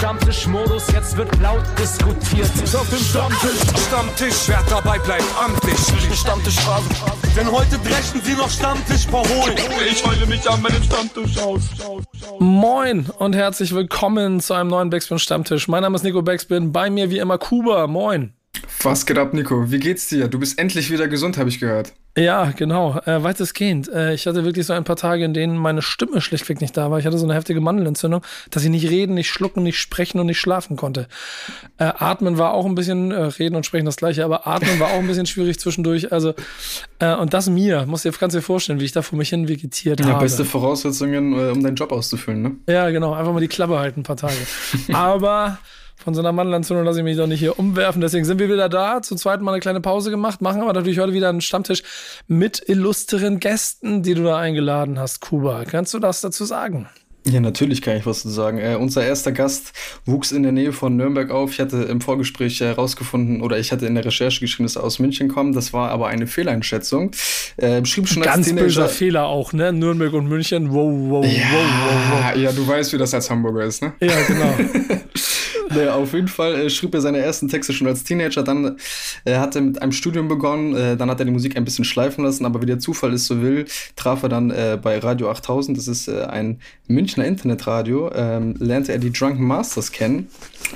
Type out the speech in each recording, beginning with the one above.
Stammtischmodus, jetzt wird laut diskutiert. Ist auf dem Stammtisch, Stammtisch, wer dabei bleibt, amtlich. Stammtisch Phase. Denn heute brechen sie noch Stammtisch verholen. Ich heule mich an meinem Stammtisch aus. Moin und herzlich willkommen zu einem neuen Backspin Stammtisch. Mein Name ist Nico Backspin, bei mir wie immer Kuba. Moin. Was geht ab, Nico? Wie geht's dir? Du bist endlich wieder gesund, habe ich gehört. Ja, genau. Äh, weitestgehend. Äh, ich hatte wirklich so ein paar Tage, in denen meine Stimme schlichtweg nicht da war. Ich hatte so eine heftige Mandelentzündung, dass ich nicht reden, nicht schlucken, nicht sprechen und nicht schlafen konnte. Äh, atmen war auch ein bisschen, äh, reden und sprechen das gleiche, aber atmen war auch ein bisschen schwierig zwischendurch. Also, äh, und das mir, musst dir, kannst dir vorstellen, wie ich da vor mich hin vegetiert ja, habe. Beste Voraussetzungen, äh, um deinen Job auszufüllen, ne? Ja, genau. Einfach mal die Klappe halten ein paar Tage. aber von so einer Mandelentzündung lasse ich mich doch nicht hier umwerfen. Deswegen sind wir wieder da. Zum zweiten Mal eine kleine Pause gemacht, machen aber natürlich heute wieder einen Stammtisch mit illustren Gästen, die du da eingeladen hast, Kuba. Kannst du das dazu sagen? Ja, natürlich kann ich was zu sagen. Äh, unser erster Gast wuchs in der Nähe von Nürnberg auf. Ich hatte im Vorgespräch herausgefunden oder ich hatte in der Recherche geschrieben, dass er aus München kommt. Das war aber eine Fehleinschätzung. Äh, schrieb schon Ganz als Teenager, böser Fehler auch, ne? Nürnberg und München. Wow, wow, ja, wow, wow, wow. Ja, du weißt, wie das als Hamburger ist, ne? Ja, genau. naja, auf jeden Fall äh, schrieb er seine ersten Texte schon als Teenager. Dann äh, hat er mit einem Studium begonnen. Äh, dann hat er die Musik ein bisschen schleifen lassen. Aber wie der Zufall es so will, traf er dann äh, bei Radio 8000. Das ist äh, ein Münchner Internetradio. Ähm, lernte er die Drunken Masters kennen.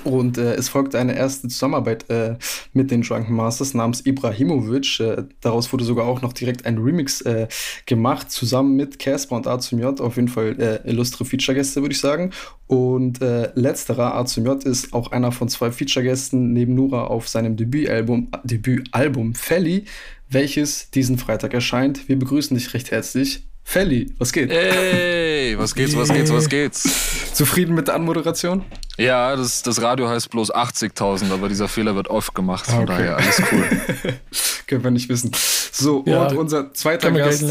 Und äh, es folgte eine erste Zusammenarbeit äh, mit den Drunken Masters namens Ibrahimovic. Äh, daraus wurde sogar auch noch direkt ein Remix äh, gemacht, zusammen mit Casper und A zum J. Auf jeden Fall äh, illustre Feature-Gäste, würde ich sagen. Und äh, letzterer, A zum J, ist auch einer von zwei Feature-Gästen neben Nura auf seinem Debütalbum, Debütalbum Felly, welches diesen Freitag erscheint. Wir begrüßen dich recht herzlich. Felly, was geht? Ey, was geht's, was geht's, was geht's? Zufrieden mit der Anmoderation? Ja, das, das Radio heißt bloß 80.000, aber dieser Fehler wird oft gemacht, von okay. daher alles cool. Können wir nicht wissen. So, ja, und unser zweiter Gast.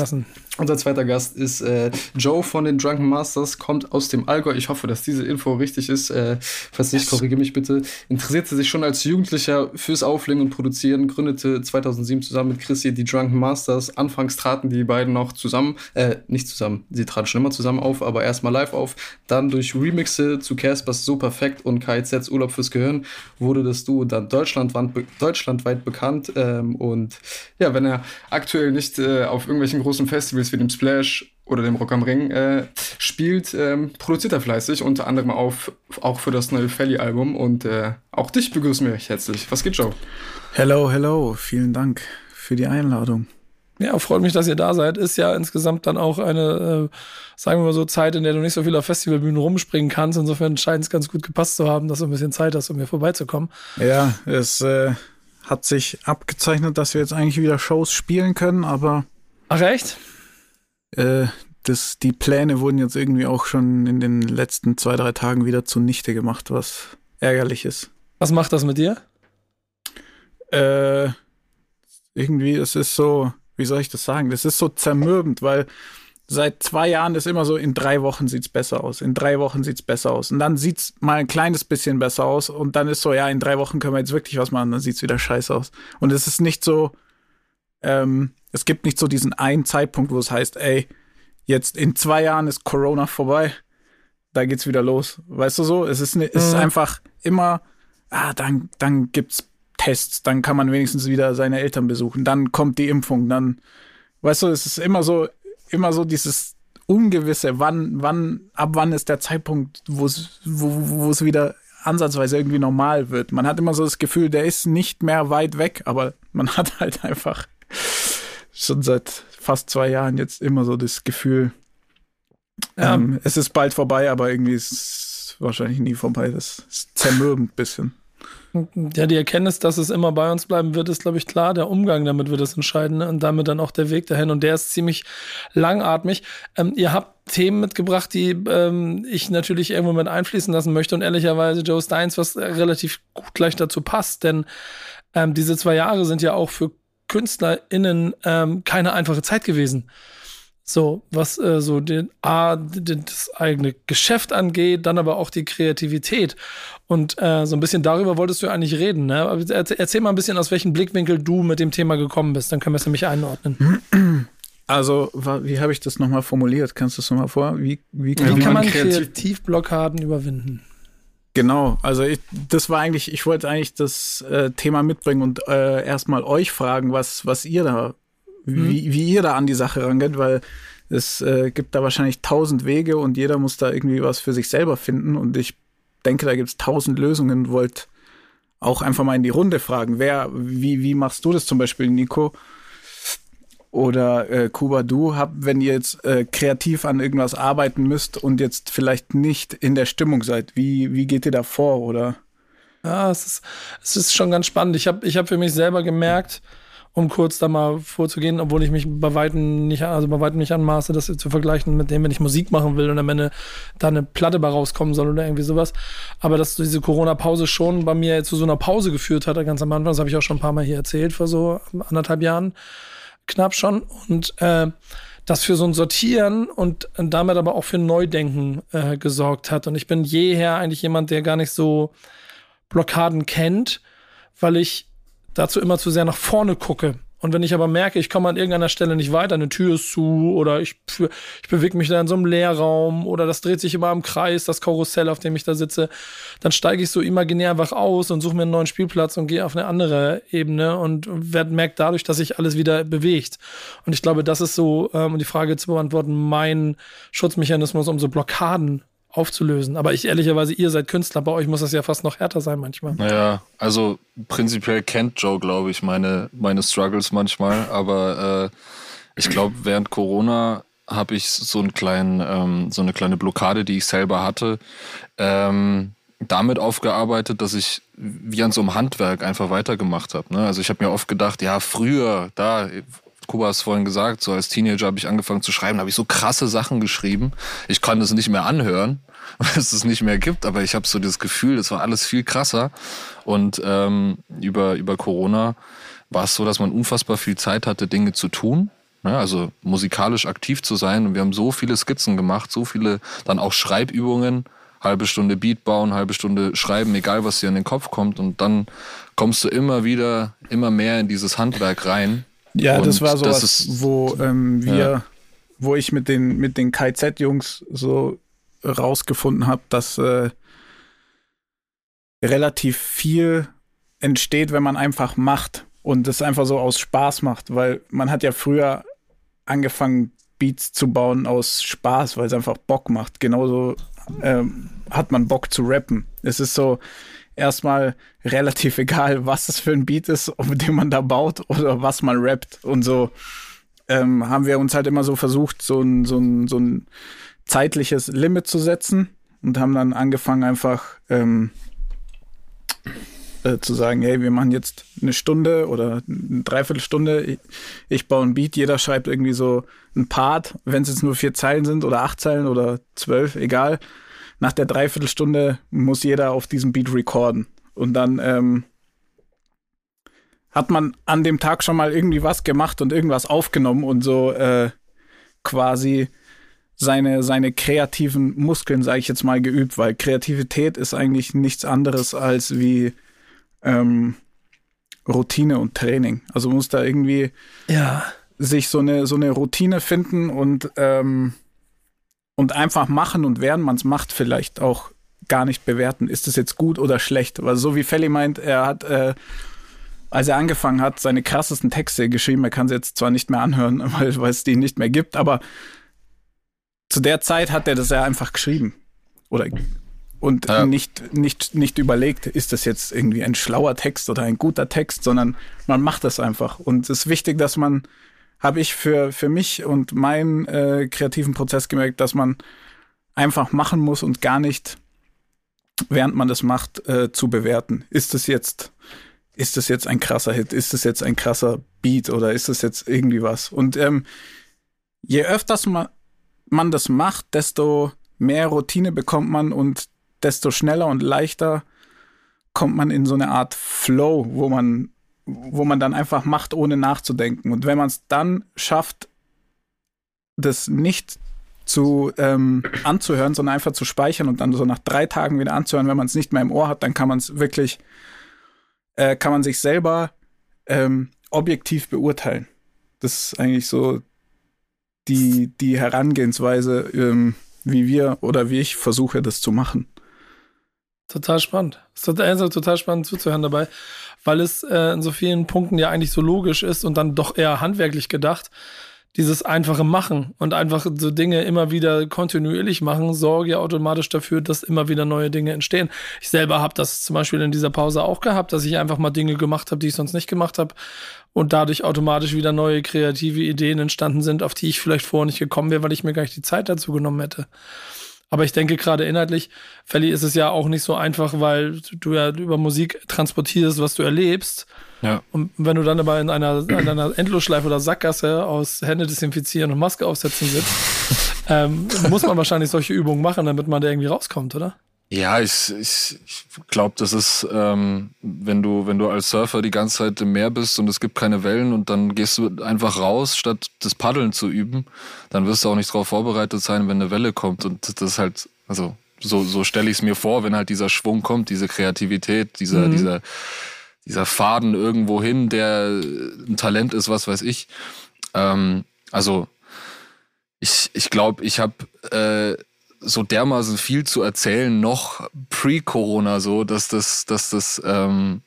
Unser zweiter Gast ist äh, Joe von den Drunken Masters, kommt aus dem Allgäu. Ich hoffe, dass diese Info richtig ist. Äh, falls nicht, korrigiere mich bitte. Interessierte sich schon als Jugendlicher fürs Auflegen und Produzieren, gründete 2007 zusammen mit Chrissy die Drunken Masters. Anfangs traten die beiden noch zusammen, äh, nicht zusammen, sie traten schon immer zusammen auf, aber erstmal live auf. Dann durch Remixe zu Caspers So Perfekt und KIZs Urlaub fürs Gehirn wurde das Duo dann deutschlandweit, deutschlandweit bekannt. Ähm, und ja, wenn er aktuell nicht äh, auf irgendwelchen großen Festivals wie dem Splash oder dem Rock am Ring äh, spielt, ähm, produziert er fleißig, unter anderem auf, auch für das neue Felly-Album. Und äh, auch dich begrüßen wir herzlich. Was geht, Joe? Hello, hello. Vielen Dank für die Einladung. Ja, freut mich, dass ihr da seid. Ist ja insgesamt dann auch eine, äh, sagen wir mal so, Zeit, in der du nicht so viel auf Festivalbühnen rumspringen kannst. Insofern scheint es ganz gut gepasst zu haben, dass du ein bisschen Zeit hast, um mir vorbeizukommen. Ja, es äh, hat sich abgezeichnet, dass wir jetzt eigentlich wieder Shows spielen können, aber. Ach, echt? Äh, das, die Pläne wurden jetzt irgendwie auch schon in den letzten zwei, drei Tagen wieder zunichte gemacht, was ärgerlich ist. Was macht das mit dir? Äh, irgendwie, es ist so, wie soll ich das sagen? Das ist so zermürbend, weil seit zwei Jahren ist immer so, in drei Wochen sieht's besser aus, in drei Wochen sieht's besser aus. Und dann sieht's mal ein kleines bisschen besser aus und dann ist so, ja, in drei Wochen können wir jetzt wirklich was machen, dann sieht's wieder scheiße aus. Und es ist nicht so, ähm, es gibt nicht so diesen einen Zeitpunkt, wo es heißt, ey, jetzt in zwei Jahren ist Corona vorbei, da geht's wieder los. Weißt du so? Es ist, ne, es ist mhm. einfach immer, ah, dann, dann gibt's Tests, dann kann man wenigstens wieder seine Eltern besuchen, dann kommt die Impfung, dann, weißt du, es ist immer so, immer so dieses Ungewisse, wann, wann, ab wann ist der Zeitpunkt, wo es, wo, wo es wieder ansatzweise irgendwie normal wird. Man hat immer so das Gefühl, der ist nicht mehr weit weg, aber man hat halt einfach schon seit fast zwei Jahren jetzt immer so das Gefühl, ja. ähm, es ist bald vorbei, aber irgendwie ist es wahrscheinlich nie vorbei. Das ist zermürbend ein bisschen. Ja, die Erkenntnis, dass es immer bei uns bleiben wird, ist, glaube ich, klar. Der Umgang damit wird das Entscheidende und damit dann auch der Weg dahin. Und der ist ziemlich langatmig. Ähm, ihr habt Themen mitgebracht, die ähm, ich natürlich irgendwo mit einfließen lassen möchte. Und ehrlicherweise Joe Steins, was relativ gut gleich dazu passt. Denn ähm, diese zwei Jahre sind ja auch für KünstlerInnen ähm, keine einfache Zeit gewesen. So, was äh, so den A, den, das eigene Geschäft angeht, dann aber auch die Kreativität. Und äh, so ein bisschen darüber wolltest du eigentlich reden. Ne? Erzähl, erzähl mal ein bisschen, aus welchem Blickwinkel du mit dem Thema gekommen bist. Dann können wir es nämlich einordnen. Also, wie habe ich das nochmal formuliert? Kannst du es nochmal vor? Wie, wie kann, wie kann man Kreativ Kreativblockaden überwinden? Genau, also ich, das war eigentlich, ich wollte eigentlich das äh, Thema mitbringen und äh, erstmal euch fragen, was, was ihr da, mhm. wie, wie ihr da an die Sache rangeht, weil es äh, gibt da wahrscheinlich tausend Wege und jeder muss da irgendwie was für sich selber finden und ich denke, da gibt es tausend Lösungen. Wollt auch einfach mal in die Runde fragen, wer, wie, wie machst du das zum Beispiel, Nico? Oder äh, Kuba, du habt, wenn ihr jetzt äh, kreativ an irgendwas arbeiten müsst und jetzt vielleicht nicht in der Stimmung seid, wie, wie geht ihr da vor? Oder? Ja, es ist, es ist schon ganz spannend. Ich habe ich hab für mich selber gemerkt, um kurz da mal vorzugehen, obwohl ich mich bei weitem nicht, also bei weitem nicht anmaße, das zu vergleichen mit dem, wenn ich Musik machen will und am Ende da eine Platte bei rauskommen soll oder irgendwie sowas. Aber dass diese Corona-Pause schon bei mir zu so einer Pause geführt hat, ganz am Anfang, das habe ich auch schon ein paar Mal hier erzählt, vor so anderthalb Jahren knapp schon. Und äh, das für so ein Sortieren und damit aber auch für Neudenken äh, gesorgt hat. Und ich bin jeher eigentlich jemand, der gar nicht so Blockaden kennt, weil ich dazu immer zu sehr nach vorne gucke. Und wenn ich aber merke, ich komme an irgendeiner Stelle nicht weiter, eine Tür ist zu oder ich, ich bewege mich da in so einem Leerraum oder das dreht sich immer im Kreis, das Karussell, auf dem ich da sitze, dann steige ich so imaginär einfach aus und suche mir einen neuen Spielplatz und gehe auf eine andere Ebene und werd, merke dadurch, dass sich alles wieder bewegt. Und ich glaube, das ist so, ähm, um die Frage zu beantworten, mein Schutzmechanismus, um so Blockaden aufzulösen. Aber ich ehrlicherweise, ihr seid Künstler, bei euch muss das ja fast noch härter sein manchmal. Naja, also prinzipiell kennt Joe, glaube ich, meine, meine Struggles manchmal. Aber äh, ich glaube, während Corona habe ich so, einen kleinen, ähm, so eine kleine Blockade, die ich selber hatte, ähm, damit aufgearbeitet, dass ich wie an so einem Handwerk einfach weitergemacht habe. Ne? Also ich habe mir oft gedacht, ja, früher, da Kuba hat es vorhin gesagt, so als Teenager habe ich angefangen zu schreiben, habe ich so krasse Sachen geschrieben. Ich kann es nicht mehr anhören, weil es es nicht mehr gibt, aber ich habe so das Gefühl, das war alles viel krasser. Und ähm, über, über Corona war es so, dass man unfassbar viel Zeit hatte, Dinge zu tun. Ne? also musikalisch aktiv zu sein. Und wir haben so viele Skizzen gemacht, so viele dann auch Schreibübungen, halbe Stunde Beat bauen, halbe Stunde schreiben, egal was dir in den Kopf kommt. Und dann kommst du immer wieder, immer mehr in dieses Handwerk rein. Ja, und das war so was, wo ähm, wir, ja. wo ich mit den, mit den KZ-Jungs so rausgefunden habe, dass äh, relativ viel entsteht, wenn man einfach macht und das einfach so aus Spaß macht, weil man hat ja früher angefangen, Beats zu bauen aus Spaß, weil es einfach Bock macht. Genauso ähm, hat man Bock zu rappen. Es ist so, erstmal relativ egal, was es für ein Beat ist, mit dem man da baut oder was man rappt. Und so ähm, haben wir uns halt immer so versucht, so ein, so ein, so ein zeitliches Limit zu setzen und haben dann angefangen einfach ähm, äh, zu sagen, hey, wir machen jetzt eine Stunde oder eine Dreiviertelstunde, ich, ich baue ein Beat, jeder schreibt irgendwie so ein Part, wenn es jetzt nur vier Zeilen sind oder acht Zeilen oder zwölf, egal nach der Dreiviertelstunde muss jeder auf diesem Beat recorden. Und dann ähm, hat man an dem Tag schon mal irgendwie was gemacht und irgendwas aufgenommen und so äh, quasi seine, seine kreativen Muskeln, sage ich jetzt mal, geübt, weil Kreativität ist eigentlich nichts anderes als wie ähm, Routine und Training. Also muss da irgendwie ja. sich so eine, so eine Routine finden und ähm, und einfach machen und während man es macht, vielleicht auch gar nicht bewerten, ist es jetzt gut oder schlecht. Weil so wie Felly meint, er hat, äh, als er angefangen hat, seine krassesten Texte geschrieben. Er kann sie jetzt zwar nicht mehr anhören, weil, weil es die nicht mehr gibt, aber zu der Zeit hat er das ja einfach geschrieben. Oder und ja. nicht, nicht, nicht überlegt, ist das jetzt irgendwie ein schlauer Text oder ein guter Text, sondern man macht das einfach. Und es ist wichtig, dass man habe ich für, für mich und meinen äh, kreativen Prozess gemerkt, dass man einfach machen muss und gar nicht, während man das macht, äh, zu bewerten. Ist das jetzt, ist das jetzt ein krasser Hit? Ist das jetzt ein krasser Beat oder ist das jetzt irgendwie was? Und ähm, je öfters man, man das macht, desto mehr Routine bekommt man und desto schneller und leichter kommt man in so eine Art Flow, wo man wo man dann einfach macht, ohne nachzudenken. Und wenn man es dann schafft, das nicht zu ähm, anzuhören, sondern einfach zu speichern und dann so nach drei Tagen wieder anzuhören, wenn man es nicht mehr im Ohr hat, dann kann man es wirklich, äh, kann man sich selber ähm, objektiv beurteilen. Das ist eigentlich so die, die Herangehensweise, ähm, wie wir oder wie ich versuche, das zu machen. total spannend. Es ist total, total spannend zuzuhören dabei, weil es äh, in so vielen Punkten ja eigentlich so logisch ist und dann doch eher handwerklich gedacht dieses einfache Machen und einfach so Dinge immer wieder kontinuierlich machen, sorge ja automatisch dafür, dass immer wieder neue Dinge entstehen. Ich selber habe das zum Beispiel in dieser Pause auch gehabt, dass ich einfach mal Dinge gemacht habe, die ich sonst nicht gemacht habe und dadurch automatisch wieder neue kreative Ideen entstanden sind, auf die ich vielleicht vorher nicht gekommen wäre, weil ich mir gar nicht die Zeit dazu genommen hätte. Aber ich denke gerade inhaltlich, Felly, ist es ja auch nicht so einfach, weil du ja über Musik transportierst, was du erlebst ja. Und wenn du dann aber in einer, in einer Endlosschleife oder Sackgasse aus Hände desinfizieren und Maske aufsetzen sitzt, ähm, muss man wahrscheinlich solche Übungen machen, damit man da irgendwie rauskommt, oder? Ja, ich, ich, ich glaube, das ist, ähm, wenn du, wenn du als Surfer die ganze Zeit im Meer bist und es gibt keine Wellen und dann gehst du einfach raus, statt das Paddeln zu üben, dann wirst du auch nicht darauf vorbereitet sein, wenn eine Welle kommt. Und das ist halt, also so, so stelle ich es mir vor, wenn halt dieser Schwung kommt, diese Kreativität, dieser, mhm. dieser dieser Faden irgendwo hin, der ein Talent ist, was weiß ich. Ähm, also ich, ich glaube, ich habe äh, so dermaßen viel zu erzählen, noch pre-Corona so, dass das, dass das ähm,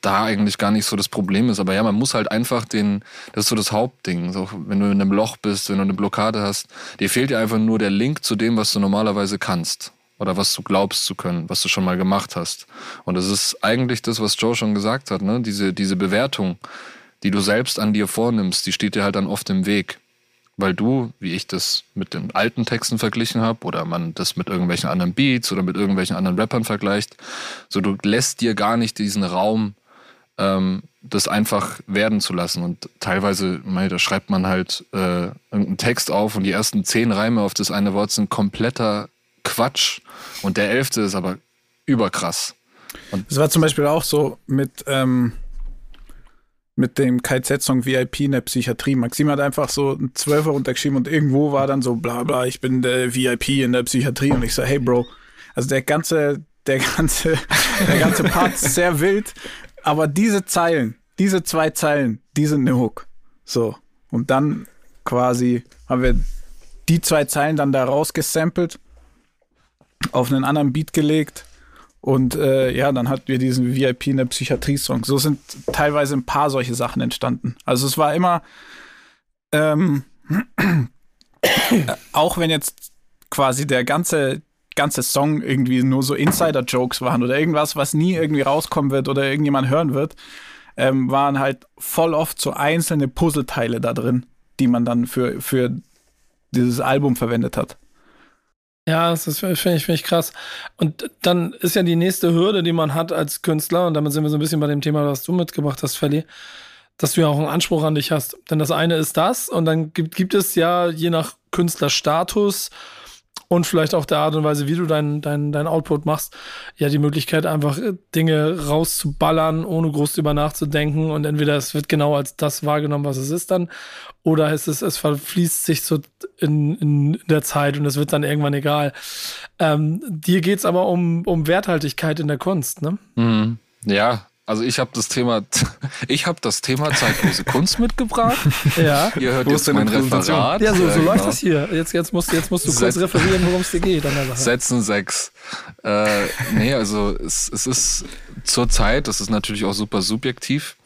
da eigentlich gar nicht so das Problem ist. Aber ja, man muss halt einfach den, das ist so das Hauptding. So, wenn du in einem Loch bist, wenn du eine Blockade hast, dir fehlt ja einfach nur der Link zu dem, was du normalerweise kannst oder was du glaubst zu können, was du schon mal gemacht hast. Und das ist eigentlich das, was Joe schon gesagt hat, ne? Diese, diese Bewertung, die du selbst an dir vornimmst, die steht dir halt dann oft im Weg. Weil du, wie ich das mit den alten Texten verglichen habe, oder man das mit irgendwelchen anderen Beats oder mit irgendwelchen anderen Rappern vergleicht, so du lässt dir gar nicht diesen Raum, ähm, das einfach werden zu lassen. Und teilweise, mei, da schreibt man halt äh, irgendeinen Text auf und die ersten zehn Reime auf das eine Wort sind kompletter Quatsch. Und der elfte ist aber überkrass. Und das war zum Beispiel auch so mit, ähm, mit dem KZ-Song VIP in der Psychiatrie. Maxim hat einfach so einen Zwölfer runtergeschrieben und irgendwo war dann so bla bla, ich bin der VIP in der Psychiatrie und ich so, hey Bro, also der ganze, der ganze, der ganze Part ist sehr wild, aber diese Zeilen, diese zwei Zeilen, die sind eine Hook. So. Und dann quasi haben wir die zwei Zeilen dann da rausgesampelt auf einen anderen Beat gelegt. Und äh, ja, dann hatten wir diesen VIP in der Psychiatrie-Song. So sind teilweise ein paar solche Sachen entstanden. Also es war immer, ähm, auch wenn jetzt quasi der ganze, ganze Song irgendwie nur so Insider-Jokes waren oder irgendwas, was nie irgendwie rauskommen wird oder irgendjemand hören wird, ähm, waren halt voll oft so einzelne Puzzleteile da drin, die man dann für, für dieses Album verwendet hat. Ja, das finde ich, find ich krass. Und dann ist ja die nächste Hürde, die man hat als Künstler, und damit sind wir so ein bisschen bei dem Thema, was du mitgebracht hast, Felly, dass du ja auch einen Anspruch an dich hast. Denn das eine ist das, und dann gibt, gibt es ja je nach Künstlerstatus und vielleicht auch der Art und Weise, wie du dein, dein, dein Output machst, ja die Möglichkeit, einfach äh, Dinge rauszuballern, ohne groß drüber nachzudenken. Und entweder es wird genau als das wahrgenommen, was es ist dann, oder es ist, es verfließt sich so in, in der Zeit und es wird dann irgendwann egal. Ähm, dir geht's aber um, um Werthaltigkeit in der Kunst, ne? Mhm. Ja, also ich habe das Thema, ich habe das Thema zeitlose Kunst mitgebracht. Ja. Ihr hört jetzt mein Referat. Ja, so, so läuft das hier. Jetzt, jetzt musst, jetzt musst du kurz Set referieren, worum es dir geht. Sätzen sechs. Äh, nee, also es, es ist zur Zeit, das ist natürlich auch super subjektiv.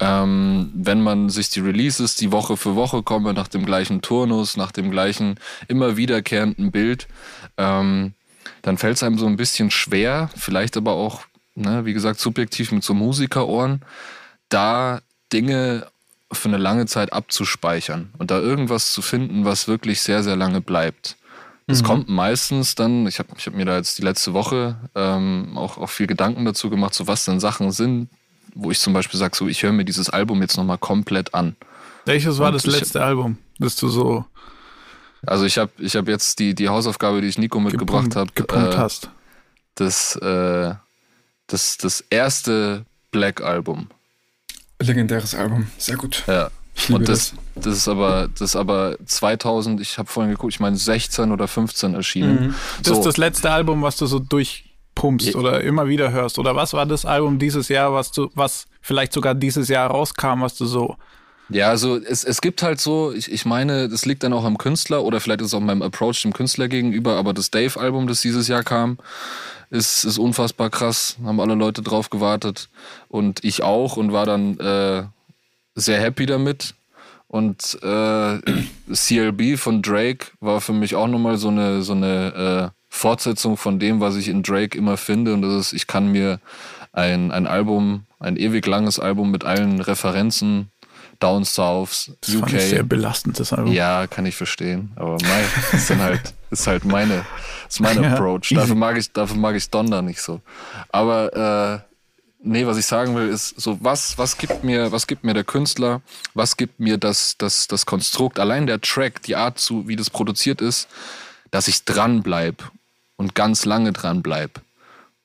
Ähm, wenn man sich die Releases, die Woche für Woche kommen, nach dem gleichen Turnus, nach dem gleichen immer wiederkehrenden Bild, ähm, dann fällt es einem so ein bisschen schwer, vielleicht aber auch ne, wie gesagt, subjektiv mit so Musikerohren, da Dinge für eine lange Zeit abzuspeichern und da irgendwas zu finden, was wirklich sehr, sehr lange bleibt. Es mhm. kommt meistens dann, ich habe ich hab mir da jetzt die letzte Woche ähm, auch, auch viel Gedanken dazu gemacht, so was denn Sachen sind, wo ich zum Beispiel sage, so ich höre mir dieses Album jetzt nochmal komplett an. Welches war und das letzte ich, Album, das du so... Also ich habe ich hab jetzt die, die Hausaufgabe, die ich Nico mitgebracht habe. Gepumpt äh, hast. Das äh, das, das erste Black-Album. Legendäres Album, sehr gut. Ja. Und das, das, das ist aber, das ist aber 2000, ich habe vorhin geguckt, ich meine 16 oder 15 erschienen. Mhm. Das so. ist das letzte Album, was du so durchpumpst ja. oder immer wieder hörst. Oder was war das Album dieses Jahr, was du, was vielleicht sogar dieses Jahr rauskam, was du so Ja, also es, es gibt halt so, ich, ich meine, das liegt dann auch am Künstler oder vielleicht ist es auch meinem Approach dem Künstler gegenüber, aber das Dave-Album, das dieses Jahr kam, ist, ist unfassbar krass. Haben alle Leute drauf gewartet und ich auch und war dann äh, sehr happy damit. Und äh, CLB von Drake war für mich auch nochmal so eine, so eine äh, Fortsetzung von dem, was ich in Drake immer finde. Und das ist, ich kann mir ein, ein Album, ein ewig langes Album mit allen Referenzen Down South, das UK. Das sehr belastend, das Album. Ja, kann ich verstehen. Aber mein, ist dann halt, ist halt meine, ist mein ja, Approach. Dafür mag ich, dafür mag ich Donner nicht so. Aber, äh, nee, was ich sagen will, ist so, was, was gibt mir, was gibt mir der Künstler? Was gibt mir das, das, das Konstrukt? Allein der Track, die Art zu, wie das produziert ist, dass ich dran bleib und ganz lange dran bleib.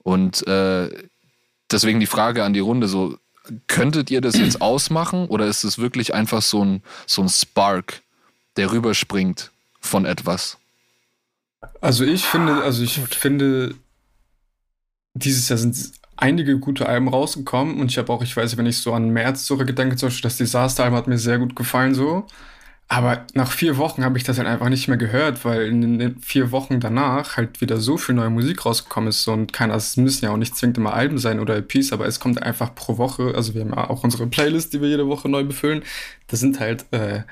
Und, äh, deswegen die Frage an die Runde so, könntet ihr das jetzt ausmachen oder ist es wirklich einfach so ein, so ein Spark, der rüberspringt von etwas? Also ich finde, also ich finde, dieses Jahr sind einige gute Alben rausgekommen und ich habe auch, ich weiß, wenn ich so an März zurückgedenke, zum Beispiel das Disaster-Album hat mir sehr gut gefallen so. Aber nach vier Wochen habe ich das halt einfach nicht mehr gehört, weil in den vier Wochen danach halt wieder so viel neue Musik rausgekommen ist und keiner, es müssen ja auch nicht zwingend immer Alben sein oder EPs, aber es kommt einfach pro Woche, also wir haben ja auch unsere Playlist, die wir jede Woche neu befüllen, da sind halt äh,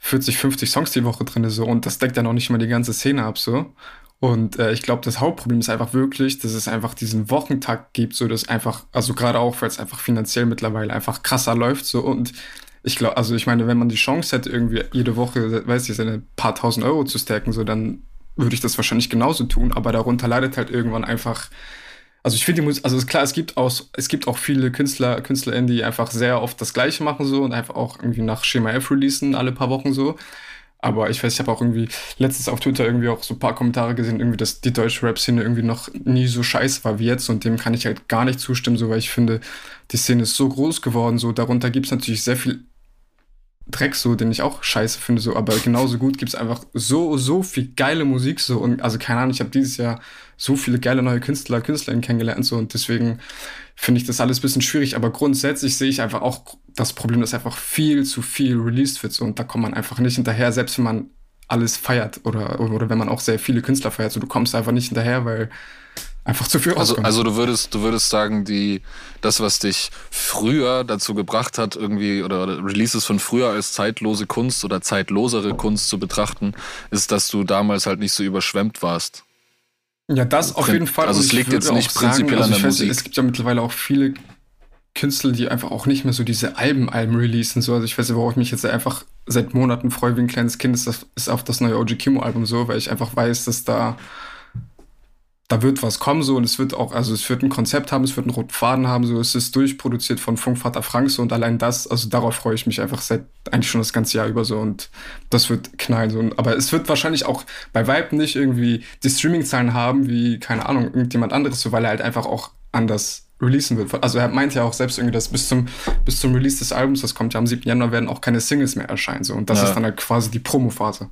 40, 50 Songs die Woche drin so und das deckt ja noch nicht mal die ganze Szene ab so. Und äh, ich glaube, das Hauptproblem ist einfach wirklich, dass es einfach diesen Wochentakt gibt, so dass einfach, also gerade auch, weil es einfach finanziell mittlerweile einfach krasser läuft so und ich glaube, also ich meine, wenn man die Chance hätte, irgendwie jede Woche, weiß ich, seine paar tausend Euro zu stacken, so dann würde ich das wahrscheinlich genauso tun, aber darunter leidet halt irgendwann einfach. Also ich finde die Musik, also ist klar, es gibt auch, es gibt auch viele Künstler, KünstlerInnen, die einfach sehr oft das Gleiche machen so und einfach auch irgendwie nach Schema F releasen, alle paar Wochen so. Aber ich weiß, ich habe auch irgendwie letztens auf Twitter irgendwie auch so ein paar Kommentare gesehen, irgendwie, dass die deutsche Rap-Szene irgendwie noch nie so scheiße war wie jetzt und dem kann ich halt gar nicht zustimmen, so weil ich finde, die Szene ist so groß geworden, so darunter gibt es natürlich sehr viel Dreck so, den ich auch scheiße finde, so, aber genauso gut gibt es einfach so, so viel geile Musik, so, und also keine Ahnung, ich habe dieses Jahr so viele geile neue Künstler, Künstlerinnen kennengelernt, so, und deswegen finde ich das alles bisschen schwierig, aber grundsätzlich sehe ich einfach auch das Problem, dass einfach viel zu viel released wird, so, und da kommt man einfach nicht hinterher, selbst wenn man alles feiert oder, oder wenn man auch sehr viele Künstler feiert, so, du kommst einfach nicht hinterher, weil einfach zu viel also, also du würdest, du würdest sagen, die, das, was dich früher dazu gebracht hat, irgendwie, oder, oder Releases von früher als zeitlose Kunst oder zeitlosere Kunst zu betrachten, ist, dass du damals halt nicht so überschwemmt warst. Ja, das auf jeden Fall. Also es liegt jetzt nicht prinzipiell sagen, also an der Musik. es gibt ja mittlerweile auch viele Künstler, die einfach auch nicht mehr so diese Alben-Alben releasen. So. Also ich weiß nicht, worauf ich mich jetzt einfach seit Monaten freue wie ein kleines Kind, ist, das, ist auf das neue OG Kimo-Album so, weil ich einfach weiß, dass da da wird was kommen so und es wird auch, also es wird ein Konzept haben, es wird einen roten Faden haben, so es ist durchproduziert von Funkvater Frank so und allein das, also darauf freue ich mich einfach seit eigentlich schon das ganze Jahr über so und das wird knallen so. Aber es wird wahrscheinlich auch bei Vibe nicht irgendwie die Streaming-Zahlen haben wie, keine Ahnung, irgendjemand anderes, so weil er halt einfach auch anders releasen wird. Also er meint ja auch selbst irgendwie, dass bis zum, bis zum Release des Albums, das kommt ja am 7. Januar, werden auch keine Singles mehr erscheinen so und das ja. ist dann halt quasi die Promo-Phase.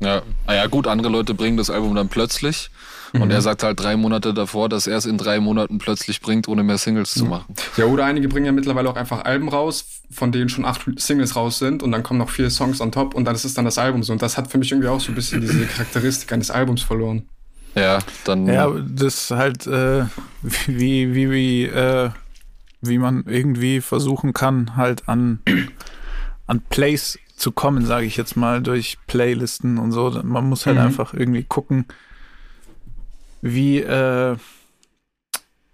Ja, naja gut, andere Leute bringen das Album dann plötzlich Mhm. Und er sagt halt drei Monate davor, dass er es in drei Monaten plötzlich bringt, ohne mehr Singles zu machen. Ja, oder einige bringen ja mittlerweile auch einfach Alben raus, von denen schon acht Singles raus sind und dann kommen noch vier Songs on top und dann ist es dann das Album so. Und das hat für mich irgendwie auch so ein bisschen diese Charakteristik eines Albums verloren. Ja, dann. Ja, das halt, äh, wie, wie, wie, äh, wie man irgendwie versuchen kann, halt an, an Plays zu kommen, sage ich jetzt mal, durch Playlisten und so. Man muss halt mhm. einfach irgendwie gucken, wie äh,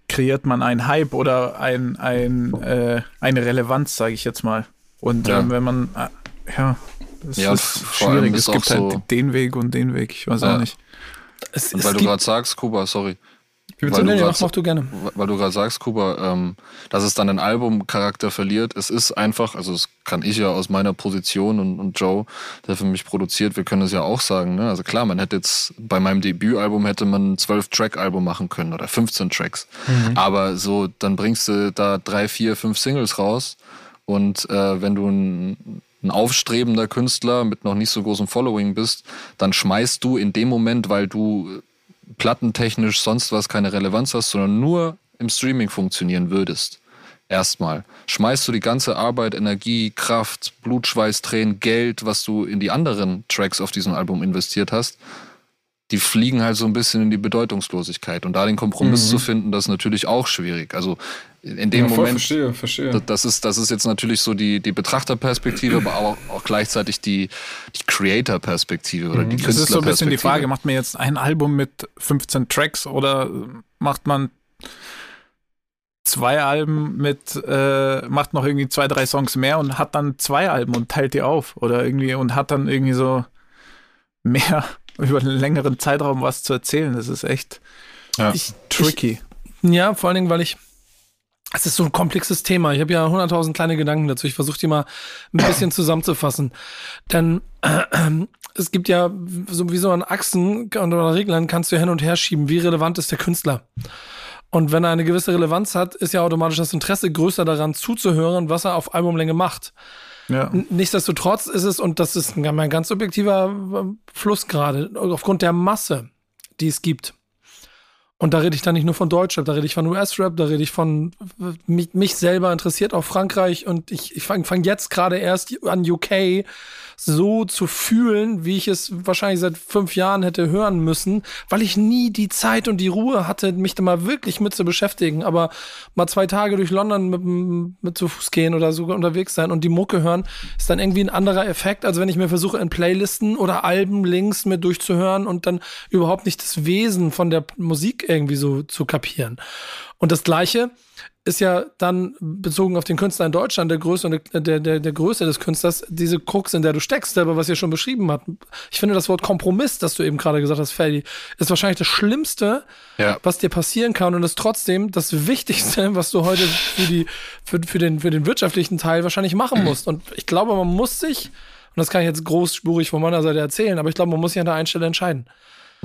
kreiert man einen Hype oder ein, ein, äh, eine Relevanz, sage ich jetzt mal. Und ja. ähm, wenn man, äh, ja, das ja, ist schwierig. Es gibt halt so den Weg und den Weg, ich weiß ja. auch nicht. Es, und weil du gerade sagst, Kuba, sorry, wie weil, du grad, mach du gerne. weil du gerade sagst, Kuba, ähm, dass es dann den Albumcharakter verliert. Es ist einfach, also das kann ich ja aus meiner Position und, und Joe, der für mich produziert, wir können es ja auch sagen. Ne? Also klar, man hätte jetzt bei meinem Debütalbum hätte man ein 12-Track-Album machen können oder 15 Tracks. Mhm. Aber so, dann bringst du da drei, vier, fünf Singles raus. Und äh, wenn du ein, ein aufstrebender Künstler mit noch nicht so großem Following bist, dann schmeißt du in dem Moment, weil du plattentechnisch sonst was keine Relevanz hast, sondern nur im Streaming funktionieren würdest, Erstmal. Schmeißt du die ganze Arbeit, Energie, Kraft, Blutschweiß, Tränen, Geld, was du in die anderen Tracks auf diesem Album investiert hast, die fliegen halt so ein bisschen in die Bedeutungslosigkeit. Und da den Kompromiss mhm. zu finden, das ist natürlich auch schwierig. Also in dem ja, Moment. Verstehe, verstehe. Das ist, das ist jetzt natürlich so die, die Betrachterperspektive, aber auch, auch gleichzeitig die, die Creator-Perspektive oder mhm. die Künstlerperspektive. Das ist so ein bisschen die Frage, macht man jetzt ein Album mit 15 Tracks oder macht man zwei Alben mit, äh, macht noch irgendwie zwei, drei Songs mehr und hat dann zwei Alben und teilt die auf oder irgendwie und hat dann irgendwie so mehr über einen längeren Zeitraum was zu erzählen. Das ist echt ja. tricky. Ich, ja, vor allen Dingen, weil ich es ist so ein komplexes Thema. Ich habe ja 100.000 kleine Gedanken dazu. Ich versuche die mal ein bisschen zusammenzufassen. Denn äh, es gibt ja sowieso an Achsen oder Reglern kannst du hin und her schieben. Wie relevant ist der Künstler? Und wenn er eine gewisse Relevanz hat, ist ja automatisch das Interesse größer daran zuzuhören, was er auf Albumlänge macht. Ja. Nichtsdestotrotz ist es, und das ist mein ganz subjektiver äh, Fluss gerade, aufgrund der Masse, die es gibt. Und da rede ich dann nicht nur von Deutschrap, da rede ich von US-Rap, da rede ich von mich, mich selber interessiert auch Frankreich und ich, ich fange fang jetzt gerade erst an UK so zu fühlen, wie ich es wahrscheinlich seit fünf Jahren hätte hören müssen, weil ich nie die Zeit und die Ruhe hatte, mich da mal wirklich mit zu beschäftigen. Aber mal zwei Tage durch London mit, mit zu Fuß gehen oder sogar unterwegs sein und die Mucke hören, ist dann irgendwie ein anderer Effekt, als wenn ich mir versuche, in Playlisten oder Alben links mit durchzuhören und dann überhaupt nicht das Wesen von der Musik irgendwie so zu kapieren. Und das Gleiche ist ja dann bezogen auf den Künstler in Deutschland, der Größe, der, der, der Größe des Künstlers, diese Krux, in der du steckst, selber, was ihr schon beschrieben habt. Ich finde das Wort Kompromiss, das du eben gerade gesagt hast, Ferdi, ist wahrscheinlich das Schlimmste, ja. was dir passieren kann und ist trotzdem das Wichtigste, was du heute für, die, für, für, den, für den wirtschaftlichen Teil wahrscheinlich machen musst. Und ich glaube, man muss sich, und das kann ich jetzt großspurig von meiner Seite erzählen, aber ich glaube, man muss sich an der einen Stelle entscheiden.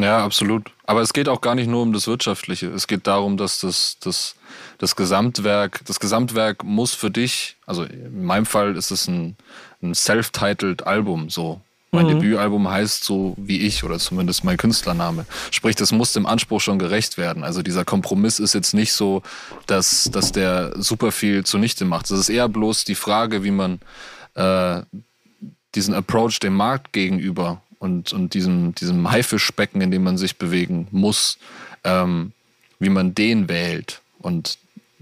Ja, absolut. Aber es geht auch gar nicht nur um das Wirtschaftliche. Es geht darum, dass das, das, das Gesamtwerk, das Gesamtwerk muss für dich, also in meinem Fall ist es ein, ein self-titled Album, so. Mein mhm. Debütalbum heißt so wie ich oder zumindest mein Künstlername. Sprich, das muss dem Anspruch schon gerecht werden. Also dieser Kompromiss ist jetzt nicht so, dass, dass der super viel zunichte macht. Es ist eher bloß die Frage, wie man äh, diesen Approach dem Markt gegenüber und, und diesem, diesem Haifischbecken, in dem man sich bewegen muss, ähm, wie man den wählt. Und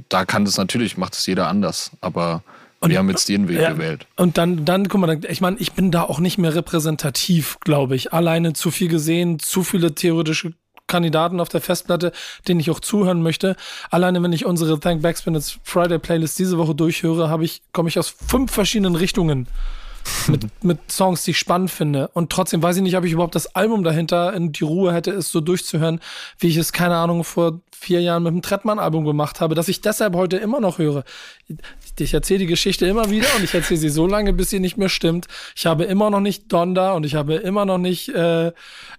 da kann das natürlich, macht es jeder anders, aber und, wir haben jetzt den Weg ja, gewählt. Und dann, dann, guck mal, ich meine, ich bin da auch nicht mehr repräsentativ, glaube ich. Alleine zu viel gesehen, zu viele theoretische Kandidaten auf der Festplatte, denen ich auch zuhören möchte. Alleine wenn ich unsere Thank Backspin It's Friday Playlist diese Woche durchhöre, habe ich, komme ich aus fünf verschiedenen Richtungen mit, mit Songs, die ich spannend finde. Und trotzdem weiß ich nicht, ob ich überhaupt das Album dahinter in die Ruhe hätte, es so durchzuhören, wie ich es, keine Ahnung, vor vier Jahren mit dem Trettmann-Album gemacht habe, dass ich deshalb heute immer noch höre. Ich erzähle die Geschichte immer wieder und ich erzähle sie so lange, bis sie nicht mehr stimmt. Ich habe immer noch nicht Donda und ich habe immer noch nicht äh,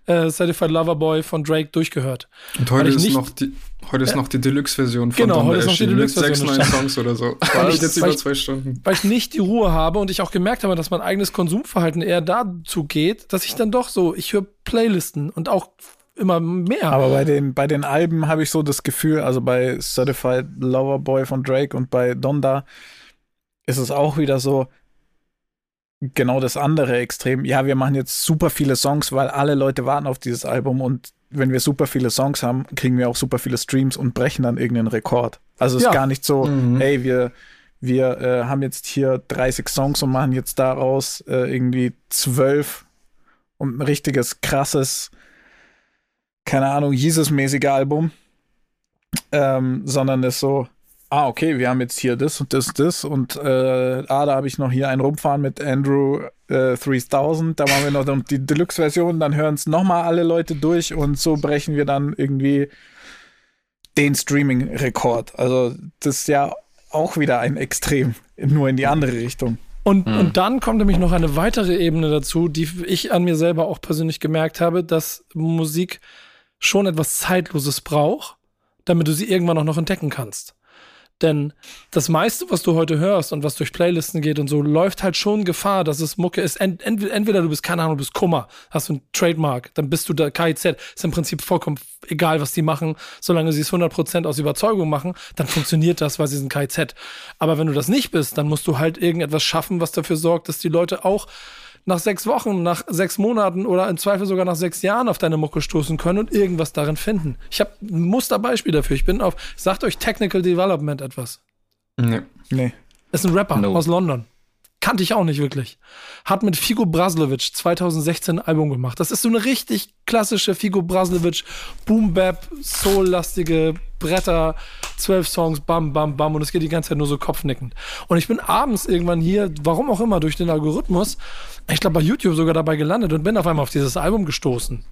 äh, Certified Lover Boy von Drake durchgehört. Und heute ist noch die Heute ist noch die Deluxe-Version von genau, Donda heute ist noch die Deluxe-Version. Sechs, neun Songs oder so. Weil ich, jetzt über zwei Stunden. Weil ich nicht die Ruhe habe und ich auch gemerkt habe, dass mein eigenes Konsumverhalten eher dazu geht, dass ich dann doch so, ich höre Playlisten und auch immer mehr. Aber bei den, bei den Alben habe ich so das Gefühl, also bei Certified Lover Boy von Drake und bei Donda ist es auch wieder so, genau das andere Extrem. Ja, wir machen jetzt super viele Songs, weil alle Leute warten auf dieses Album und wenn wir super viele Songs haben, kriegen wir auch super viele Streams und brechen dann irgendeinen Rekord. Also es ja. ist gar nicht so, mhm. hey, wir, wir äh, haben jetzt hier 30 Songs und machen jetzt daraus äh, irgendwie zwölf und ein richtiges krasses keine Ahnung, Jesus-mäßige Album, ähm, sondern ist so, ah, okay, wir haben jetzt hier das und das, das und äh, ah, da habe ich noch hier ein Rumfahren mit Andrew äh, 3000, da machen wir noch die Deluxe-Version, dann hören es nochmal alle Leute durch und so brechen wir dann irgendwie den Streaming-Rekord. Also das ist ja auch wieder ein Extrem, nur in die andere Richtung. Und, hm. und dann kommt nämlich noch eine weitere Ebene dazu, die ich an mir selber auch persönlich gemerkt habe, dass Musik schon etwas Zeitloses braucht, damit du sie irgendwann auch noch entdecken kannst. Denn das meiste, was du heute hörst und was durch Playlisten geht und so, läuft halt schon Gefahr, dass es Mucke ist. Ent, entweder du bist, keine Ahnung, du bist Kummer, hast du ein Trademark, dann bist du da KIZ. Ist im Prinzip vollkommen egal, was die machen. Solange sie es 100% aus Überzeugung machen, dann funktioniert das, weil sie sind KIZ. Aber wenn du das nicht bist, dann musst du halt irgendetwas schaffen, was dafür sorgt, dass die Leute auch nach sechs Wochen, nach sechs Monaten oder im Zweifel sogar nach sechs Jahren auf deine Mucke stoßen können und irgendwas darin finden. Ich habe ein Musterbeispiel dafür. Ich bin auf, sagt euch Technical Development etwas? Nee. Nee. Ist ein Rapper no. aus London. Kannte ich auch nicht wirklich. Hat mit Figo Braslovic 2016 ein Album gemacht. Das ist so eine richtig klassische Figo Braslovic Boom-Bap, Soul-lastige Bretter, zwölf Songs, bam, bam, bam und es geht die ganze Zeit nur so kopfnickend. Und ich bin abends irgendwann hier, warum auch immer, durch den Algorithmus, ich glaube bei YouTube sogar dabei gelandet und bin auf einmal auf dieses Album gestoßen.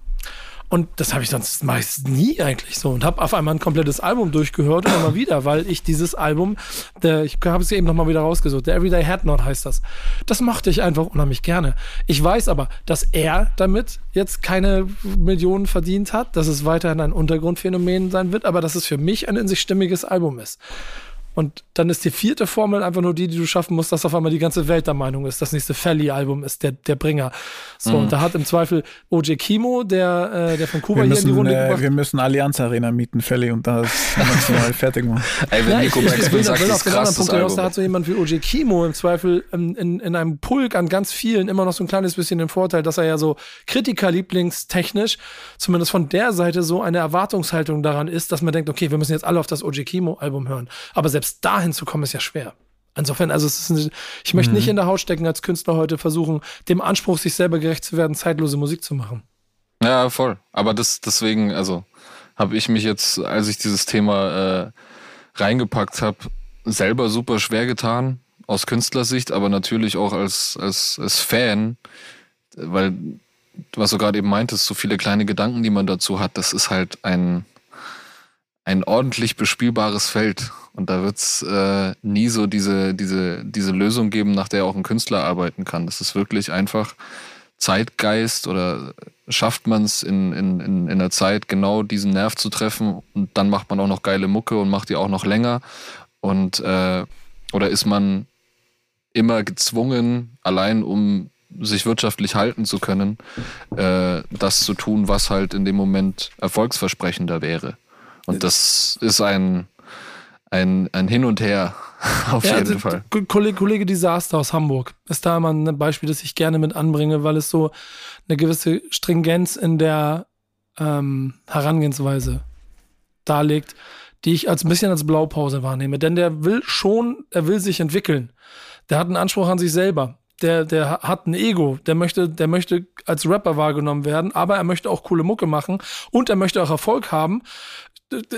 Und das habe ich sonst meist nie eigentlich so und habe auf einmal ein komplettes Album durchgehört und immer wieder, weil ich dieses Album, der, ich habe es eben nochmal wieder rausgesucht, der Everyday Head Not heißt das. Das mochte ich einfach unheimlich gerne. Ich weiß aber, dass er damit jetzt keine Millionen verdient hat, dass es weiterhin ein Untergrundphänomen sein wird, aber dass es für mich ein in sich stimmiges Album ist. Und dann ist die vierte Formel einfach nur die, die du schaffen musst, dass auf einmal die ganze Welt der Meinung ist, das nächste Felly-Album ist der, der Bringer. So, mhm. und da hat im Zweifel OJ Kimo, der, äh, der von Kuba wir müssen, hier in die Runde äh, gebracht. Wir müssen Allianz Arena mieten, Felly, und das national fertig machen. Ey, wenn ja, Nico ich, ich will, sagt, will auf den anderen Punkt hinaus, da hat so jemand wie OJ Kimo im Zweifel in, in, in einem Pulk an ganz vielen immer noch so ein kleines bisschen den Vorteil, dass er ja so Kritikerlieblingstechnisch, zumindest von der Seite, so eine Erwartungshaltung daran ist, dass man denkt, okay, wir müssen jetzt alle auf das OJ Kimo-Album hören. Aber selbst selbst dahin zu kommen, ist ja schwer. Insofern, also eine, ich möchte mhm. nicht in der Haut stecken als Künstler heute versuchen, dem Anspruch, sich selber gerecht zu werden, zeitlose Musik zu machen. Ja, voll. Aber das, deswegen, also habe ich mich jetzt, als ich dieses Thema äh, reingepackt habe, selber super schwer getan, aus Künstlersicht, aber natürlich auch als, als, als Fan, weil, was du gerade eben meintest, so viele kleine Gedanken, die man dazu hat, das ist halt ein, ein ordentlich bespielbares Feld. Und da wird's äh, nie so diese, diese, diese Lösung geben, nach der auch ein Künstler arbeiten kann. Das ist wirklich einfach Zeitgeist oder schafft man es in, in, in, in der Zeit genau diesen Nerv zu treffen und dann macht man auch noch geile Mucke und macht die auch noch länger. Und äh, oder ist man immer gezwungen, allein um sich wirtschaftlich halten zu können, äh, das zu tun, was halt in dem Moment erfolgsversprechender wäre. Und das ist ein, ein, ein Hin und Her, auf ja, jeden also, Fall. Kollege, Kollege Disaster aus Hamburg ist da immer ein Beispiel, das ich gerne mit anbringe, weil es so eine gewisse Stringenz in der ähm, Herangehensweise darlegt, die ich als ein bisschen als Blaupause wahrnehme. Denn der will schon, er will sich entwickeln. Der hat einen Anspruch an sich selber. Der, der hat ein Ego, der möchte, der möchte als Rapper wahrgenommen werden, aber er möchte auch coole Mucke machen und er möchte auch Erfolg haben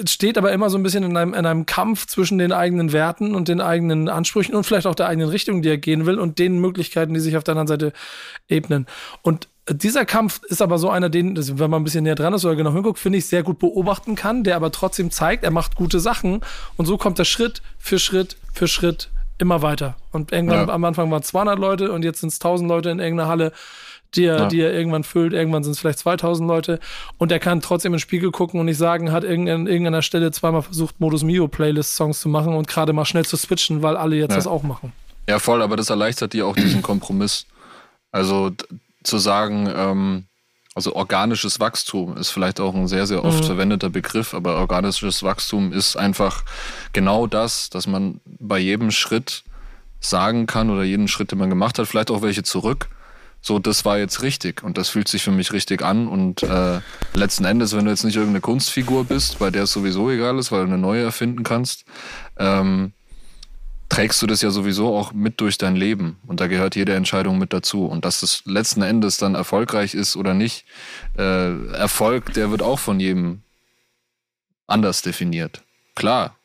steht aber immer so ein bisschen in einem, in einem Kampf zwischen den eigenen Werten und den eigenen Ansprüchen und vielleicht auch der eigenen Richtung, die er gehen will und den Möglichkeiten, die sich auf der anderen Seite ebnen. Und dieser Kampf ist aber so einer, den, wenn man ein bisschen näher dran ist oder genau hinguckt, finde ich, sehr gut beobachten kann, der aber trotzdem zeigt, er macht gute Sachen und so kommt er Schritt für Schritt für Schritt immer weiter. Und irgendwann ja. am Anfang waren es 200 Leute und jetzt sind es 1000 Leute in irgendeiner Halle die er, ja. die er irgendwann füllt. Irgendwann sind es vielleicht 2000 Leute und er kann trotzdem ins Spiegel gucken und nicht sagen, hat an irgendeiner Stelle zweimal versucht, Modus Mio Playlist Songs zu machen und gerade mal schnell zu switchen, weil alle jetzt ja. das auch machen. Ja, voll, aber das erleichtert dir auch diesen Kompromiss. Also zu sagen, ähm, also organisches Wachstum ist vielleicht auch ein sehr, sehr oft mhm. verwendeter Begriff, aber organisches Wachstum ist einfach genau das, dass man bei jedem Schritt sagen kann oder jeden Schritt, den man gemacht hat, vielleicht auch welche zurück, so, das war jetzt richtig und das fühlt sich für mich richtig an. Und äh, letzten Endes, wenn du jetzt nicht irgendeine Kunstfigur bist, bei der es sowieso egal ist, weil du eine neue erfinden kannst, ähm, trägst du das ja sowieso auch mit durch dein Leben. Und da gehört jede Entscheidung mit dazu. Und dass es letzten Endes dann erfolgreich ist oder nicht, äh, Erfolg, der wird auch von jedem anders definiert. Klar,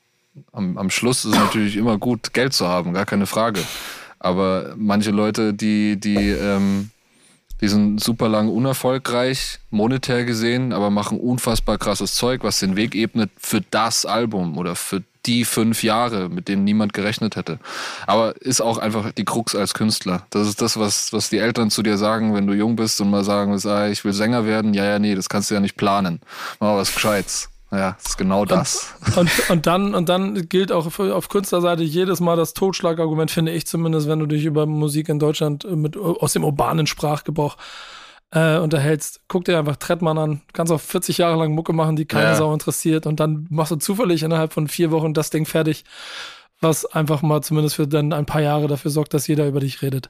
am, am Schluss ist es natürlich immer gut, Geld zu haben, gar keine Frage. Aber manche Leute, die, die, ähm, die sind super lang unerfolgreich, monetär gesehen, aber machen unfassbar krasses Zeug, was den Weg ebnet für das Album oder für die fünf Jahre, mit denen niemand gerechnet hätte. Aber ist auch einfach die Krux als Künstler. Das ist das, was, was die Eltern zu dir sagen, wenn du jung bist und mal sagen, ah, ich will Sänger werden. Ja, ja, nee, das kannst du ja nicht planen. Mach was Gescheites. Ja, ist genau das. Und, und, und, dann, und dann gilt auch auf Künstlerseite jedes Mal das Totschlagargument, finde ich zumindest, wenn du dich über Musik in Deutschland mit, aus dem urbanen Sprachgebrauch äh, unterhältst. Guck dir einfach Trettmann an. Kannst auch 40 Jahre lang Mucke machen, die keine ja. Sau interessiert. Und dann machst du zufällig innerhalb von vier Wochen das Ding fertig was einfach mal zumindest für dann ein paar Jahre dafür sorgt, dass jeder über dich redet.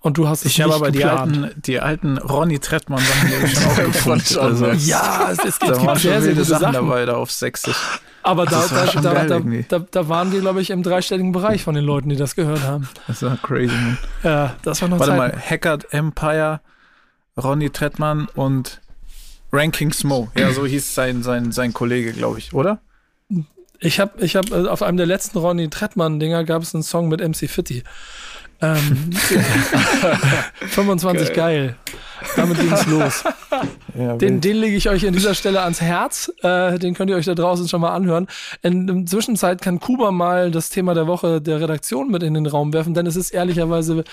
Und du hast es Ich habe aber die alten, die alten Ronny Trettmann Sachen schon auch gefunden. Also, ja, es, es gibt, gibt sehr, sehr gute Sachen, Sachen dabei da auf 60. Aber da, da, da, da, da, da, waren wir, glaube ich, im dreistelligen Bereich von den Leuten, die das gehört haben. Das war crazy, man. Ja, das war noch Warte Zeiten. mal, Hackard Empire, Ronny Trettmann und Ranking Smo. Ja, so hieß sein, sein, sein Kollege, glaube ich, oder? Ich habe ich hab, äh, auf einem der letzten Ronny Trettmann-Dinger gab es einen Song mit MC Fitti. Ähm, 25 geil. geil. Damit ging es los. Ja, den, den lege ich euch an dieser Stelle ans Herz. Äh, den könnt ihr euch da draußen schon mal anhören. In der Zwischenzeit kann Kuba mal das Thema der Woche der Redaktion mit in den Raum werfen, denn es ist ehrlicherweise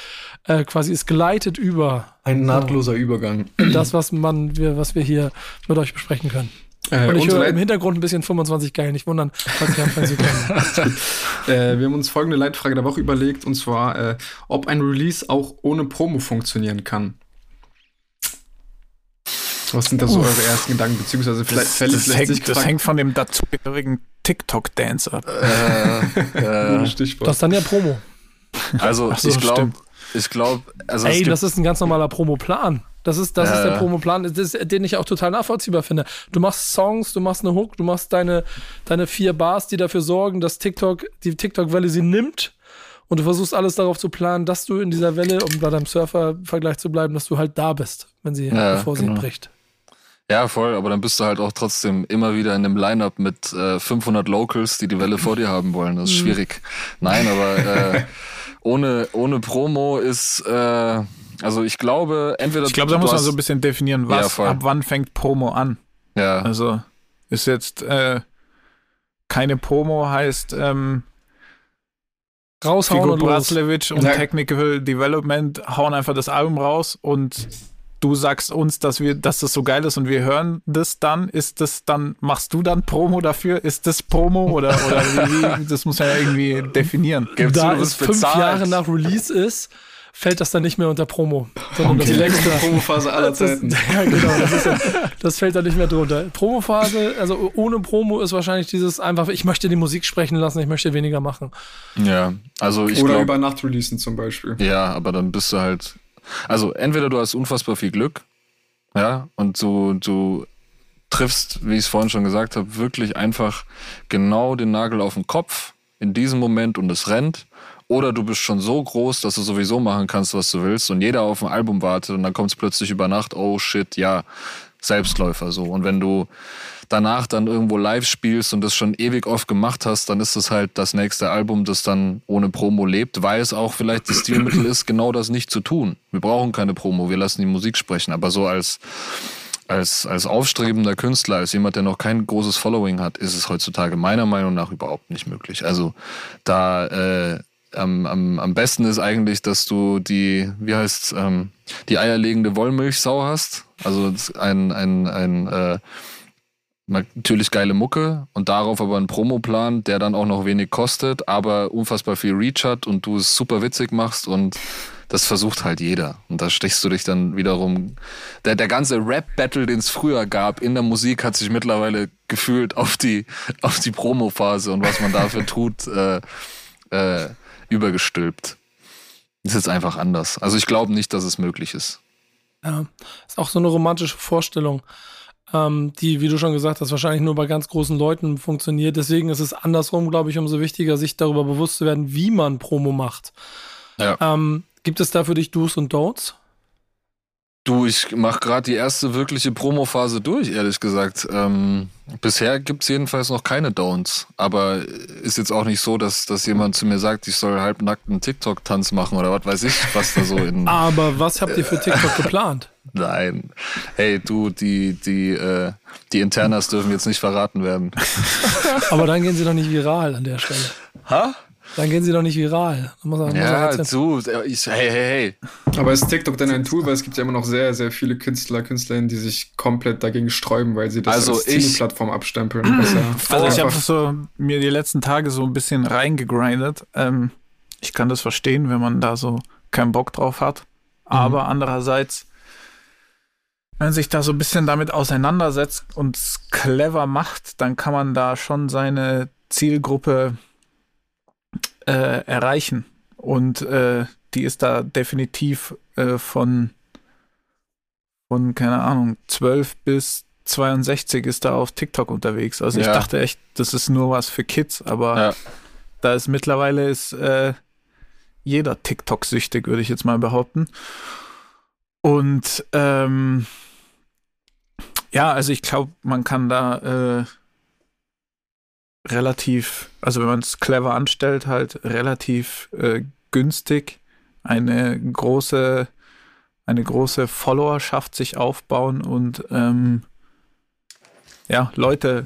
äh, quasi, es gleitet über. Ein nahtloser Übergang. In das, was man, wir, was wir hier mit euch besprechen können. Äh, und ich höre im Hintergrund ein bisschen 25 geil, nicht wundern, falls anfangen zu können. äh, wir haben uns folgende Leitfrage der Woche überlegt, und zwar, äh, ob ein Release auch ohne Promo funktionieren kann. Was sind da so Uff. eure ersten Gedanken, beziehungsweise vielleicht das, das, das, hängt, das hängt von dem dazugehörigen TikTok-Dance ab. Äh, äh, das ist dann ja Promo. Also, so, ich glaube, ich glaube, also Ey, das ist ein ganz normaler Promo-Plan. Das ist, das äh. ist der Promoplan, den ich auch total nachvollziehbar finde. Du machst Songs, du machst eine Hook, du machst deine, deine vier Bars, die dafür sorgen, dass TikTok, die TikTok-Welle sie nimmt. Und du versuchst alles darauf zu planen, dass du in dieser Welle, um bei deinem Surfer-Vergleich zu bleiben, dass du halt da bist, wenn sie, ja, bevor genau. sie bricht. Ja, voll, aber dann bist du halt auch trotzdem immer wieder in einem Line-Up mit äh, 500 Locals, die die Welle vor dir haben wollen. Das ist mhm. schwierig. Nein, aber äh, ohne, ohne Promo ist, äh, also ich glaube, entweder. Ich glaube, da muss man so ein bisschen definieren, was, ja, ab wann fängt Promo an. Ja. Also ist jetzt äh, keine Promo heißt ähm, raushauen Figo Braslevich und ja. Technical Development hauen einfach das Album raus und du sagst uns, dass wir, dass das so geil ist und wir hören das dann, ist das dann, machst du dann Promo dafür? Ist das Promo oder, oder wie, das muss man ja irgendwie definieren. da es fünf Jahre nach Release ist, fällt das dann nicht mehr unter Promo. Sondern okay. das die längste Promophase aller Zeiten. Das, ja, genau. Das, ist, das, fällt da nicht mehr drunter. Promophase, also ohne Promo ist wahrscheinlich dieses einfach, ich möchte die Musik sprechen lassen, ich möchte weniger machen. Ja, also ich Oder glaub, über Nacht releasen zum Beispiel. Ja, aber dann bist du halt, also entweder du hast unfassbar viel Glück, ja, und du, du triffst, wie ich es vorhin schon gesagt habe, wirklich einfach genau den Nagel auf den Kopf in diesem Moment und es rennt. Oder du bist schon so groß, dass du sowieso machen kannst, was du willst und jeder auf ein Album wartet und dann kommt es plötzlich über Nacht, oh shit, ja, Selbstläufer so. Und wenn du danach dann irgendwo live spielst und das schon ewig oft gemacht hast, dann ist das halt das nächste Album, das dann ohne Promo lebt, weil es auch vielleicht das Stilmittel ist, genau das nicht zu tun. Wir brauchen keine Promo, wir lassen die Musik sprechen, aber so als als, als aufstrebender Künstler, als jemand, der noch kein großes Following hat, ist es heutzutage meiner Meinung nach überhaupt nicht möglich. Also da äh, am, am, am besten ist eigentlich, dass du die, wie heißt ähm, die eierlegende Wollmilchsau hast. Also ein, ein, ein äh, natürlich geile Mucke und darauf aber ein Promoplan, der dann auch noch wenig kostet, aber unfassbar viel Reach hat und du es super witzig machst und das versucht halt jeder. Und da stichst du dich dann wiederum. Der, der ganze Rap-Battle, den es früher gab in der Musik, hat sich mittlerweile gefühlt auf die, auf die Promo-Phase und was man dafür tut, äh, äh, übergestülpt. Ist jetzt einfach anders. Also ich glaube nicht, dass es möglich ist. Ja, ist auch so eine romantische Vorstellung, ähm, die, wie du schon gesagt hast, wahrscheinlich nur bei ganz großen Leuten funktioniert. Deswegen ist es andersrum, glaube ich, umso wichtiger, sich darüber bewusst zu werden, wie man Promo macht. Ja. Ähm, gibt es da für dich Do's und Don'ts? Du, ich mache gerade die erste wirkliche Promo-Phase durch, ehrlich gesagt. Ähm, bisher gibt's jedenfalls noch keine Downs. Aber ist jetzt auch nicht so, dass, dass jemand zu mir sagt, ich soll halbnackt einen TikTok-Tanz machen oder was weiß ich, was da so in. Aber was habt ihr für TikTok geplant? Nein. Hey, du, die, die, äh, die Internas dürfen jetzt nicht verraten werden. Aber dann gehen sie doch nicht viral an der Stelle. Ha? Dann gehen sie doch nicht viral. Muss er, ja, zu. Ich, hey, hey, hey. Aber ist TikTok denn ein Tool? Weil es gibt ja immer noch sehr, sehr viele Künstler, Künstlerinnen, die sich komplett dagegen sträuben, weil sie das also als ich, Plattform abstempeln. also ich habe so mir die letzten Tage so ein bisschen reingegrindet. Ähm, ich kann das verstehen, wenn man da so keinen Bock drauf hat. Mhm. Aber andererseits, wenn man sich da so ein bisschen damit auseinandersetzt und es clever macht, dann kann man da schon seine Zielgruppe äh, erreichen. Und äh, die ist da definitiv äh, von, von, keine Ahnung, 12 bis 62 ist da auf TikTok unterwegs. Also ja. ich dachte echt, das ist nur was für Kids, aber ja. da ist mittlerweile ist äh, jeder TikTok süchtig, würde ich jetzt mal behaupten. Und ähm, ja, also ich glaube, man kann da äh, relativ, also wenn man es clever anstellt, halt relativ äh, günstig eine große, eine große Followerschaft sich aufbauen und ähm, ja, Leute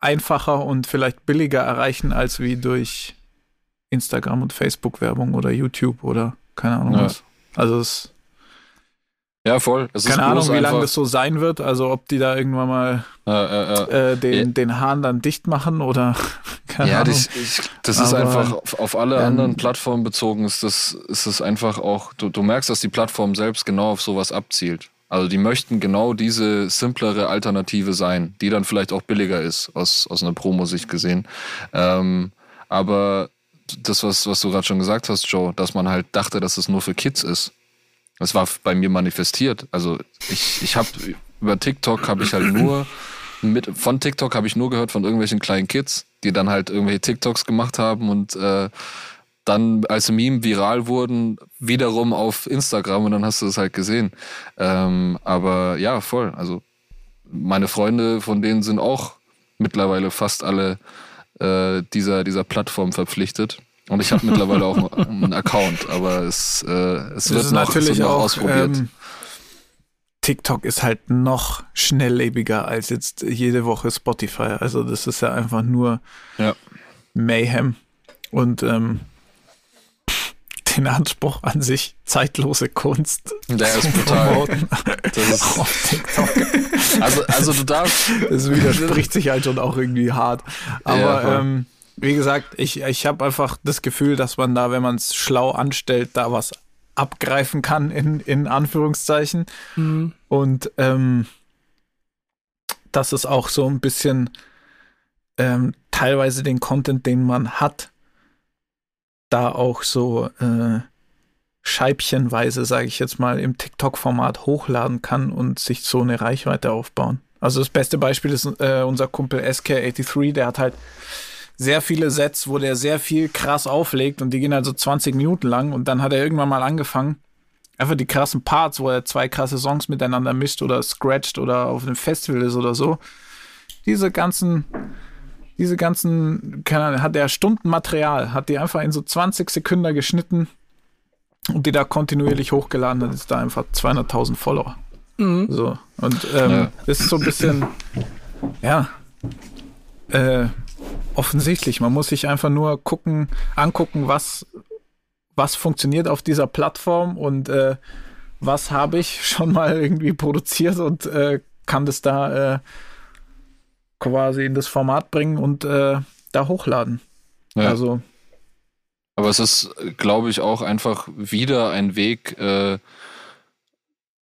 einfacher und vielleicht billiger erreichen als wie durch Instagram und Facebook Werbung oder YouTube oder keine Ahnung ja. was. Also es ja, voll. Es Keine Ahnung, wie lange das so sein wird. Also ob die da irgendwann mal ja, ja, äh, den, den Hahn dann dicht machen oder keine ja, Ahnung. Das, ich, das ist einfach auf, auf alle anderen Plattformen bezogen, ist das, ist das einfach auch, du, du merkst, dass die Plattform selbst genau auf sowas abzielt. Also die möchten genau diese simplere Alternative sein, die dann vielleicht auch billiger ist, aus, aus einer Promo-Sicht gesehen. Ähm, aber das, was, was du gerade schon gesagt hast, Joe, dass man halt dachte, dass es nur für Kids ist das war bei mir manifestiert. Also ich, ich habe über TikTok habe ich halt nur mit von TikTok habe ich nur gehört von irgendwelchen kleinen Kids, die dann halt irgendwelche TikToks gemacht haben und äh, dann als Meme viral wurden, wiederum auf Instagram und dann hast du es halt gesehen. Ähm, aber ja, voll. Also meine Freunde, von denen sind auch mittlerweile fast alle äh, dieser, dieser Plattform verpflichtet. Und ich habe mittlerweile auch einen Account, aber es, äh, es wird noch, natürlich noch auch, ausprobiert. Ähm, TikTok ist halt noch schnelllebiger als jetzt jede Woche Spotify. Also das ist ja einfach nur ja. Mayhem. Und ähm, den Anspruch an sich, zeitlose Kunst. Der ist brutal. Das ist auf TikTok. Also, also du darfst. Das widerspricht sich halt schon auch irgendwie hart. Aber ja, ähm, wie gesagt, ich, ich habe einfach das Gefühl, dass man da, wenn man es schlau anstellt, da was abgreifen kann, in, in Anführungszeichen. Mhm. Und ähm, dass es auch so ein bisschen ähm, teilweise den Content, den man hat, da auch so äh, scheibchenweise, sage ich jetzt mal, im TikTok-Format hochladen kann und sich so eine Reichweite aufbauen. Also das beste Beispiel ist äh, unser Kumpel SK83, der hat halt sehr viele Sets, wo der sehr viel krass auflegt und die gehen also 20 Minuten lang und dann hat er irgendwann mal angefangen, einfach die krassen Parts, wo er zwei krasse Songs miteinander mischt oder scratcht oder auf einem Festival ist oder so. Diese ganzen, diese ganzen, keine Ahnung, hat er Stunden Material, hat die einfach in so 20 Sekunden geschnitten und die da kontinuierlich hochgeladen, dann ist da einfach 200.000 Follower. Mhm. So, und ähm, ja. ist so ein bisschen, ja, äh, offensichtlich. Man muss sich einfach nur gucken, angucken, was, was funktioniert auf dieser Plattform und äh, was habe ich schon mal irgendwie produziert und äh, kann das da äh, quasi in das Format bringen und äh, da hochladen. Ja. Also. Aber es ist, glaube ich, auch einfach wieder ein Weg, äh,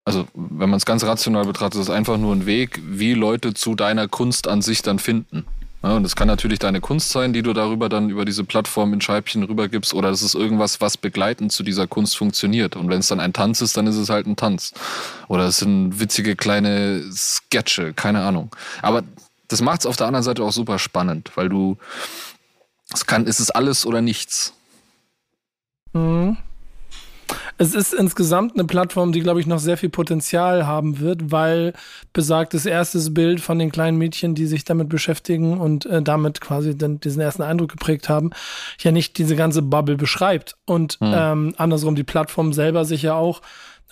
also wenn man es ganz rational betrachtet, ist es einfach nur ein Weg, wie Leute zu deiner Kunst an sich dann finden. Ja, und es kann natürlich deine Kunst sein, die du darüber dann über diese Plattform in Scheibchen rübergibst, oder es ist irgendwas, was begleitend zu dieser Kunst funktioniert. Und wenn es dann ein Tanz ist, dann ist es halt ein Tanz. Oder es sind witzige kleine Sketche, keine Ahnung. Aber das macht es auf der anderen Seite auch super spannend, weil du, es kann, es ist alles oder nichts. Mhm. Es ist insgesamt eine Plattform, die, glaube ich, noch sehr viel Potenzial haben wird, weil besagtes erstes Bild von den kleinen Mädchen, die sich damit beschäftigen und äh, damit quasi dann diesen ersten Eindruck geprägt haben, ja nicht diese ganze Bubble beschreibt. Und mhm. ähm, andersrum die Plattform selber sich ja auch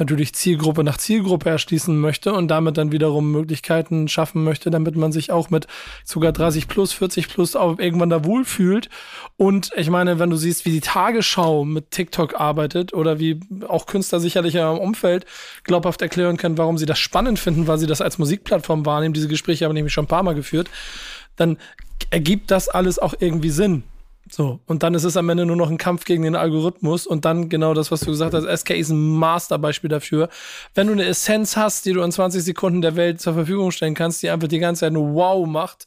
natürlich Zielgruppe nach Zielgruppe erschließen möchte und damit dann wiederum Möglichkeiten schaffen möchte, damit man sich auch mit sogar 30 plus, 40 plus auch irgendwann da wohlfühlt. Und ich meine, wenn du siehst, wie die Tagesschau mit TikTok arbeitet oder wie auch Künstler sicherlich ja im Umfeld glaubhaft erklären können, warum sie das spannend finden, weil sie das als Musikplattform wahrnehmen, diese Gespräche habe ich nämlich schon ein paar Mal geführt, dann ergibt das alles auch irgendwie Sinn. So, und dann ist es am Ende nur noch ein Kampf gegen den Algorithmus und dann genau das, was du gesagt hast. SK ist ein Masterbeispiel dafür. Wenn du eine Essenz hast, die du in 20 Sekunden der Welt zur Verfügung stellen kannst, die einfach die ganze Zeit nur wow macht,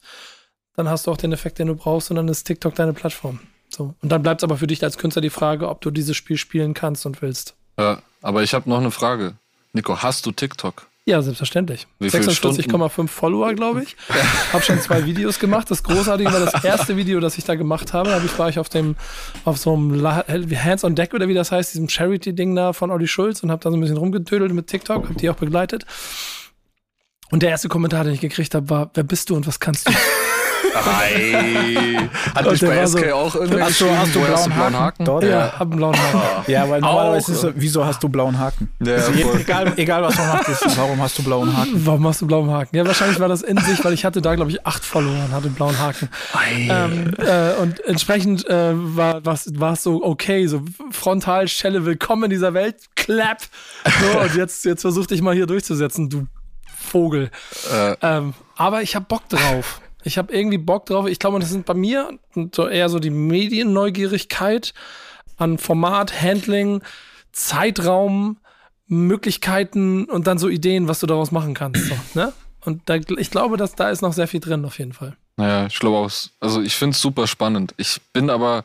dann hast du auch den Effekt, den du brauchst und dann ist TikTok deine Plattform. So. Und dann bleibt es aber für dich als Künstler die Frage, ob du dieses Spiel spielen kannst und willst. Ja, aber ich habe noch eine Frage. Nico, hast du TikTok? Ja, selbstverständlich. 46,5 Follower, glaube ich. Ja. Hab schon zwei Videos gemacht. Das Großartige war das erste Video, das ich da gemacht habe. Da war ich auf dem, auf so einem Hands on Deck oder wie das heißt, diesem Charity-Ding da von Olli Schulz und habe da so ein bisschen rumgetödelt mit TikTok, hab die auch begleitet. Und der erste Kommentar, den ich gekriegt habe, war, wer bist du und was kannst du? Hat dich bei SK so, auch irgendwie hast du, hast du blauen, Haken? Dort? Ja, hab einen blauen Haken. Ah. Ja, weil normalerweise ist so, wieso hast du blauen Haken? Ja, also egal, egal, was man macht, ist, warum hast du blauen Haken? Warum hast du blauen Haken? Ja, wahrscheinlich war das in sich, weil ich hatte da, glaube ich, acht und hatte einen blauen Haken. Ähm, äh, und entsprechend äh, war es so okay, so frontal, Schelle, willkommen in dieser Welt, clap. So, und jetzt, jetzt versuch dich mal hier durchzusetzen, du Vogel. Äh. Ähm, aber ich hab Bock drauf. Ich habe irgendwie Bock drauf. Ich glaube, das sind bei mir so eher so die Medienneugierigkeit an Format, Handling, Zeitraum, Möglichkeiten und dann so Ideen, was du daraus machen kannst. So, ne? Und da, ich glaube, dass da ist noch sehr viel drin, auf jeden Fall. Naja, ich glaube auch. Also ich finde es super spannend. Ich bin aber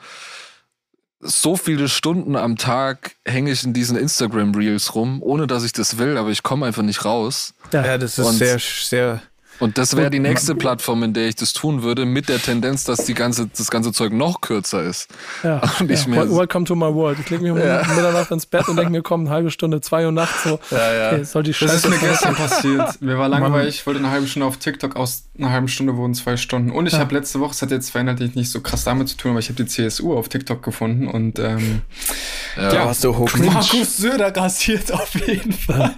so viele Stunden am Tag hänge ich in diesen Instagram Reels rum, ohne dass ich das will, aber ich komme einfach nicht raus. Ja, ja das ist und sehr, sehr und das wäre die nächste Plattform, in der ich das tun würde, mit der Tendenz, dass die ganze, das ganze Zeug noch kürzer ist. Ja. Und ich ja. Welcome to my world. Ich lege mich um ja. Mitternacht ins Bett und denke mir, komm, eine halbe Stunde, zwei Uhr nachts so. Ja, ja. Okay, soll die Scheiße das ist mir gestern passiert. Mir war langweilig, ich wollte eine halbe Stunde auf TikTok, aus einer halben Stunde wurden zwei Stunden. Und ich ja. habe letzte Woche, es hat jetzt inhaltlich nicht so krass damit zu tun, aber ich habe die CSU auf TikTok gefunden und ähm, ja, ja hast du hoch. Markus Söder rasiert auf jeden Fall.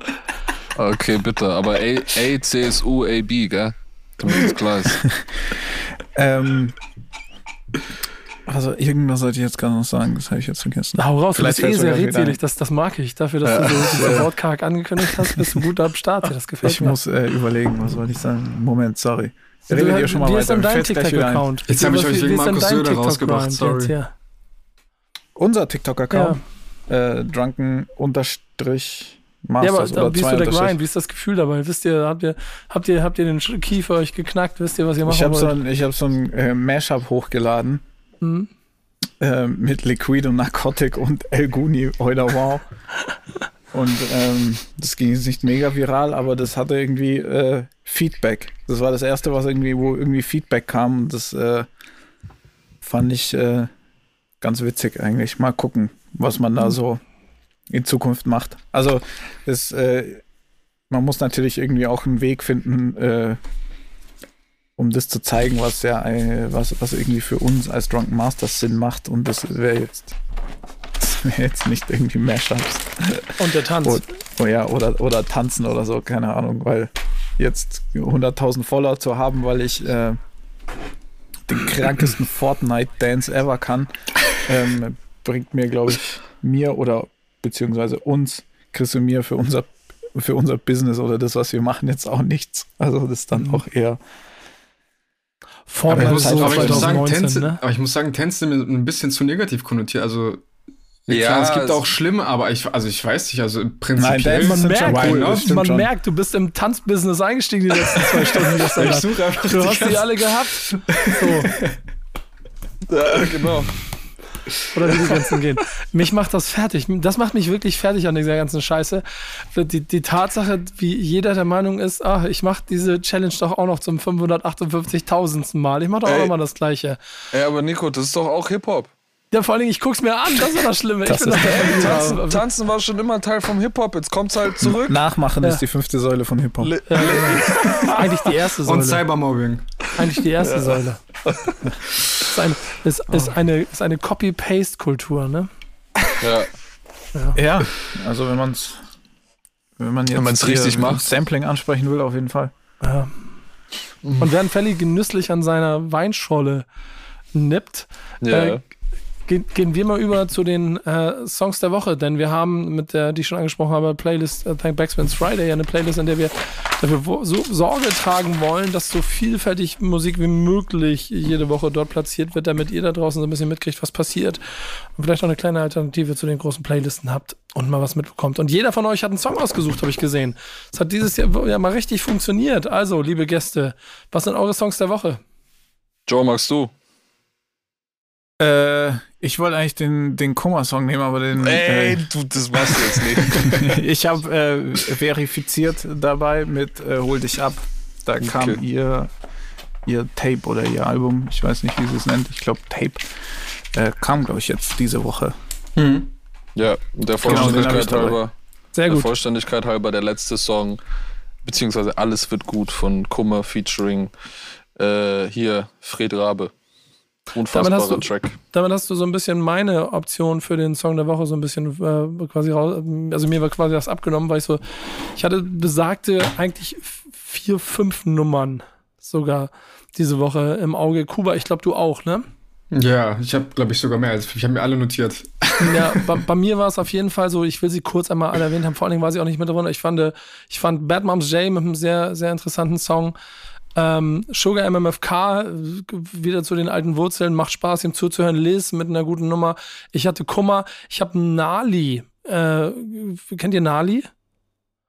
Okay, bitte. Aber A, A C S U, A, B, gell? Damit es klar ist. ähm, also irgendwas sollte ich jetzt gerade noch sagen, das habe ich jetzt vergessen. Hau raus, Vielleicht du bist eh sehr redselig, das, das mag ich. Dafür, dass ja. du so diese Wortkarg angekündigt hast, bist du gut am Start. Das gefällt ich mir. Ich muss äh, überlegen, was wollte ich sagen. Moment, sorry. Du, Redet ihr schon mal wie ist denn dein TikTok-Account? Jetzt habe ich euch wegen Markus Söder rausgebracht, sorry. Jetzt, Unser TikTok-Account? Ja. Äh, drunken unterstrich Masters ja, aber wie ist so der Grind? Wie ist das Gefühl dabei? Wisst ihr, habt ihr, habt ihr, habt ihr den Kiefer euch geknackt? Wisst ihr, was ihr machen ich hab wollt? So ein, ich habe so ein äh, Mashup hochgeladen mhm. äh, mit Liquid und Narcotic und El Guni oder wow. und ähm, das ging jetzt nicht mega viral, aber das hatte irgendwie äh, Feedback. Das war das erste, was irgendwie, wo irgendwie Feedback kam. Und das äh, fand ich äh, ganz witzig eigentlich. Mal gucken, was man da mhm. so in Zukunft macht. Also es, äh, man muss natürlich irgendwie auch einen Weg finden, äh, um das zu zeigen, was ja äh, was, was irgendwie für uns als Drunken Masters Sinn macht. Und das wäre jetzt, das jetzt nicht irgendwie Mashups. Und der Tanz. Oder, oh ja, oder, oder tanzen oder so, keine Ahnung, weil jetzt 100.000 Follower zu haben, weil ich äh, den krankesten Fortnite-Dance ever kann, ähm, bringt mir, glaube ich, mir oder beziehungsweise uns, Chris und mir, für unser, für unser Business oder das, was wir machen, jetzt auch nichts. Also das ist dann mhm. auch eher. Aber ich, muss, aber, ich muss sagen, Tänze, ne? aber ich muss sagen, Tänze ein bisschen zu negativ konnotiert. Also ja, klar, es gibt auch schlimme, aber ich, also ich weiß nicht, also prinzipiell. Nein, man merkt, cool, ne? man merkt, du bist im Tanzbusiness eingestiegen die letzten zwei Stunden. ich suche einfach du hast die alle gehabt. So. ja, genau. Oder wie die ganzen gehen. Mich macht das fertig. Das macht mich wirklich fertig an dieser ganzen Scheiße. Die, die Tatsache, wie jeder der Meinung ist, ach, ich mache diese Challenge doch auch noch zum 558.000. Mal. Ich mache doch Ey. auch nochmal das Gleiche. Ey, aber Nico, das ist doch auch Hip-Hop. Ja, vor allen Dingen, ich guck's mir an, das ist das Schlimme. Das ist Tanzen, Tanzen, war schon immer Teil vom Hip-Hop, jetzt kommt's halt zurück. Nachmachen ja. ist die fünfte Säule von Hip-Hop. Ja, genau. Eigentlich die erste Säule. Und Cybermobbing. Eigentlich die erste ja. Säule. ist, ein, ist, ist oh. eine, ist eine Copy-Paste-Kultur, ne? Ja. ja. Ja, also wenn man's Wenn man jetzt es richtig macht. Sampling ansprechen will, auf jeden Fall. Ja. Und während Felly genüsslich an seiner Weinscholle nippt, ja. äh, Ge gehen wir mal über zu den äh, Songs der Woche, denn wir haben mit der, die ich schon angesprochen habe, Playlist äh, Thank Backspins Friday, ja eine Playlist, in der wir dafür so Sorge tragen wollen, dass so vielfältig Musik wie möglich jede Woche dort platziert wird, damit ihr da draußen so ein bisschen mitkriegt, was passiert und vielleicht auch eine kleine Alternative zu den großen Playlisten habt und mal was mitbekommt. Und jeder von euch hat einen Song ausgesucht, habe ich gesehen. Es hat dieses Jahr ja mal richtig funktioniert. Also, liebe Gäste, was sind eure Songs der Woche? Joe, magst du? Äh, ich wollte eigentlich den, den Kummer-Song nehmen, aber den. Ey, äh, du, das machst du jetzt nicht. ich habe äh, verifiziert dabei mit äh, Hol dich ab. Da okay. kam ihr, ihr Tape oder ihr Album, ich weiß nicht, wie sie es nennt, ich glaube Tape, äh, kam, glaube ich, jetzt diese Woche. Mhm. Ja, der genau, Vollständigkeit genau, halber. Sehr gut. Der Vollständigkeit halber der letzte Song, beziehungsweise Alles wird gut von Kummer featuring äh, hier Fred Rabe. Unfassbarer damit hast, du, Track. damit hast du so ein bisschen meine Option für den Song der Woche so ein bisschen äh, quasi raus. Also mir war quasi das abgenommen, weil ich so, ich hatte besagte eigentlich vier, fünf Nummern sogar diese Woche im Auge. Kuba, ich glaube, du auch, ne? Ja, ich habe, glaube ich, sogar mehr. als Ich habe mir alle notiert. Ja, bei, bei, mir war es auf jeden Fall so, ich will sie kurz einmal alle erwähnt haben, vor allen Dingen war sie auch nicht mit drin. Ich fand, ich fand Bad Moms J mit einem sehr, sehr interessanten Song. Ähm, Sugar MMFK, wieder zu den alten Wurzeln, macht Spaß, ihm zuzuhören. Liz mit einer guten Nummer. Ich hatte Kummer. Ich habe Nali. Äh, kennt ihr Nali?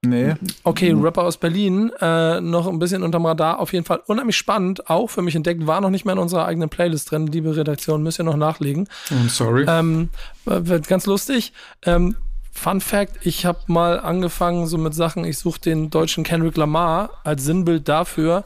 Nee. Okay, Rapper aus Berlin, äh, noch ein bisschen unterm Radar, auf jeden Fall unheimlich spannend, auch für mich entdeckt, war noch nicht mehr in unserer eigenen Playlist drin, liebe Redaktion, müsst ihr noch nachlegen. I'm sorry. Ähm, wird ganz lustig. Ähm, Fun Fact, ich habe mal angefangen so mit Sachen, ich suche den deutschen Kendrick Lamar als Sinnbild dafür,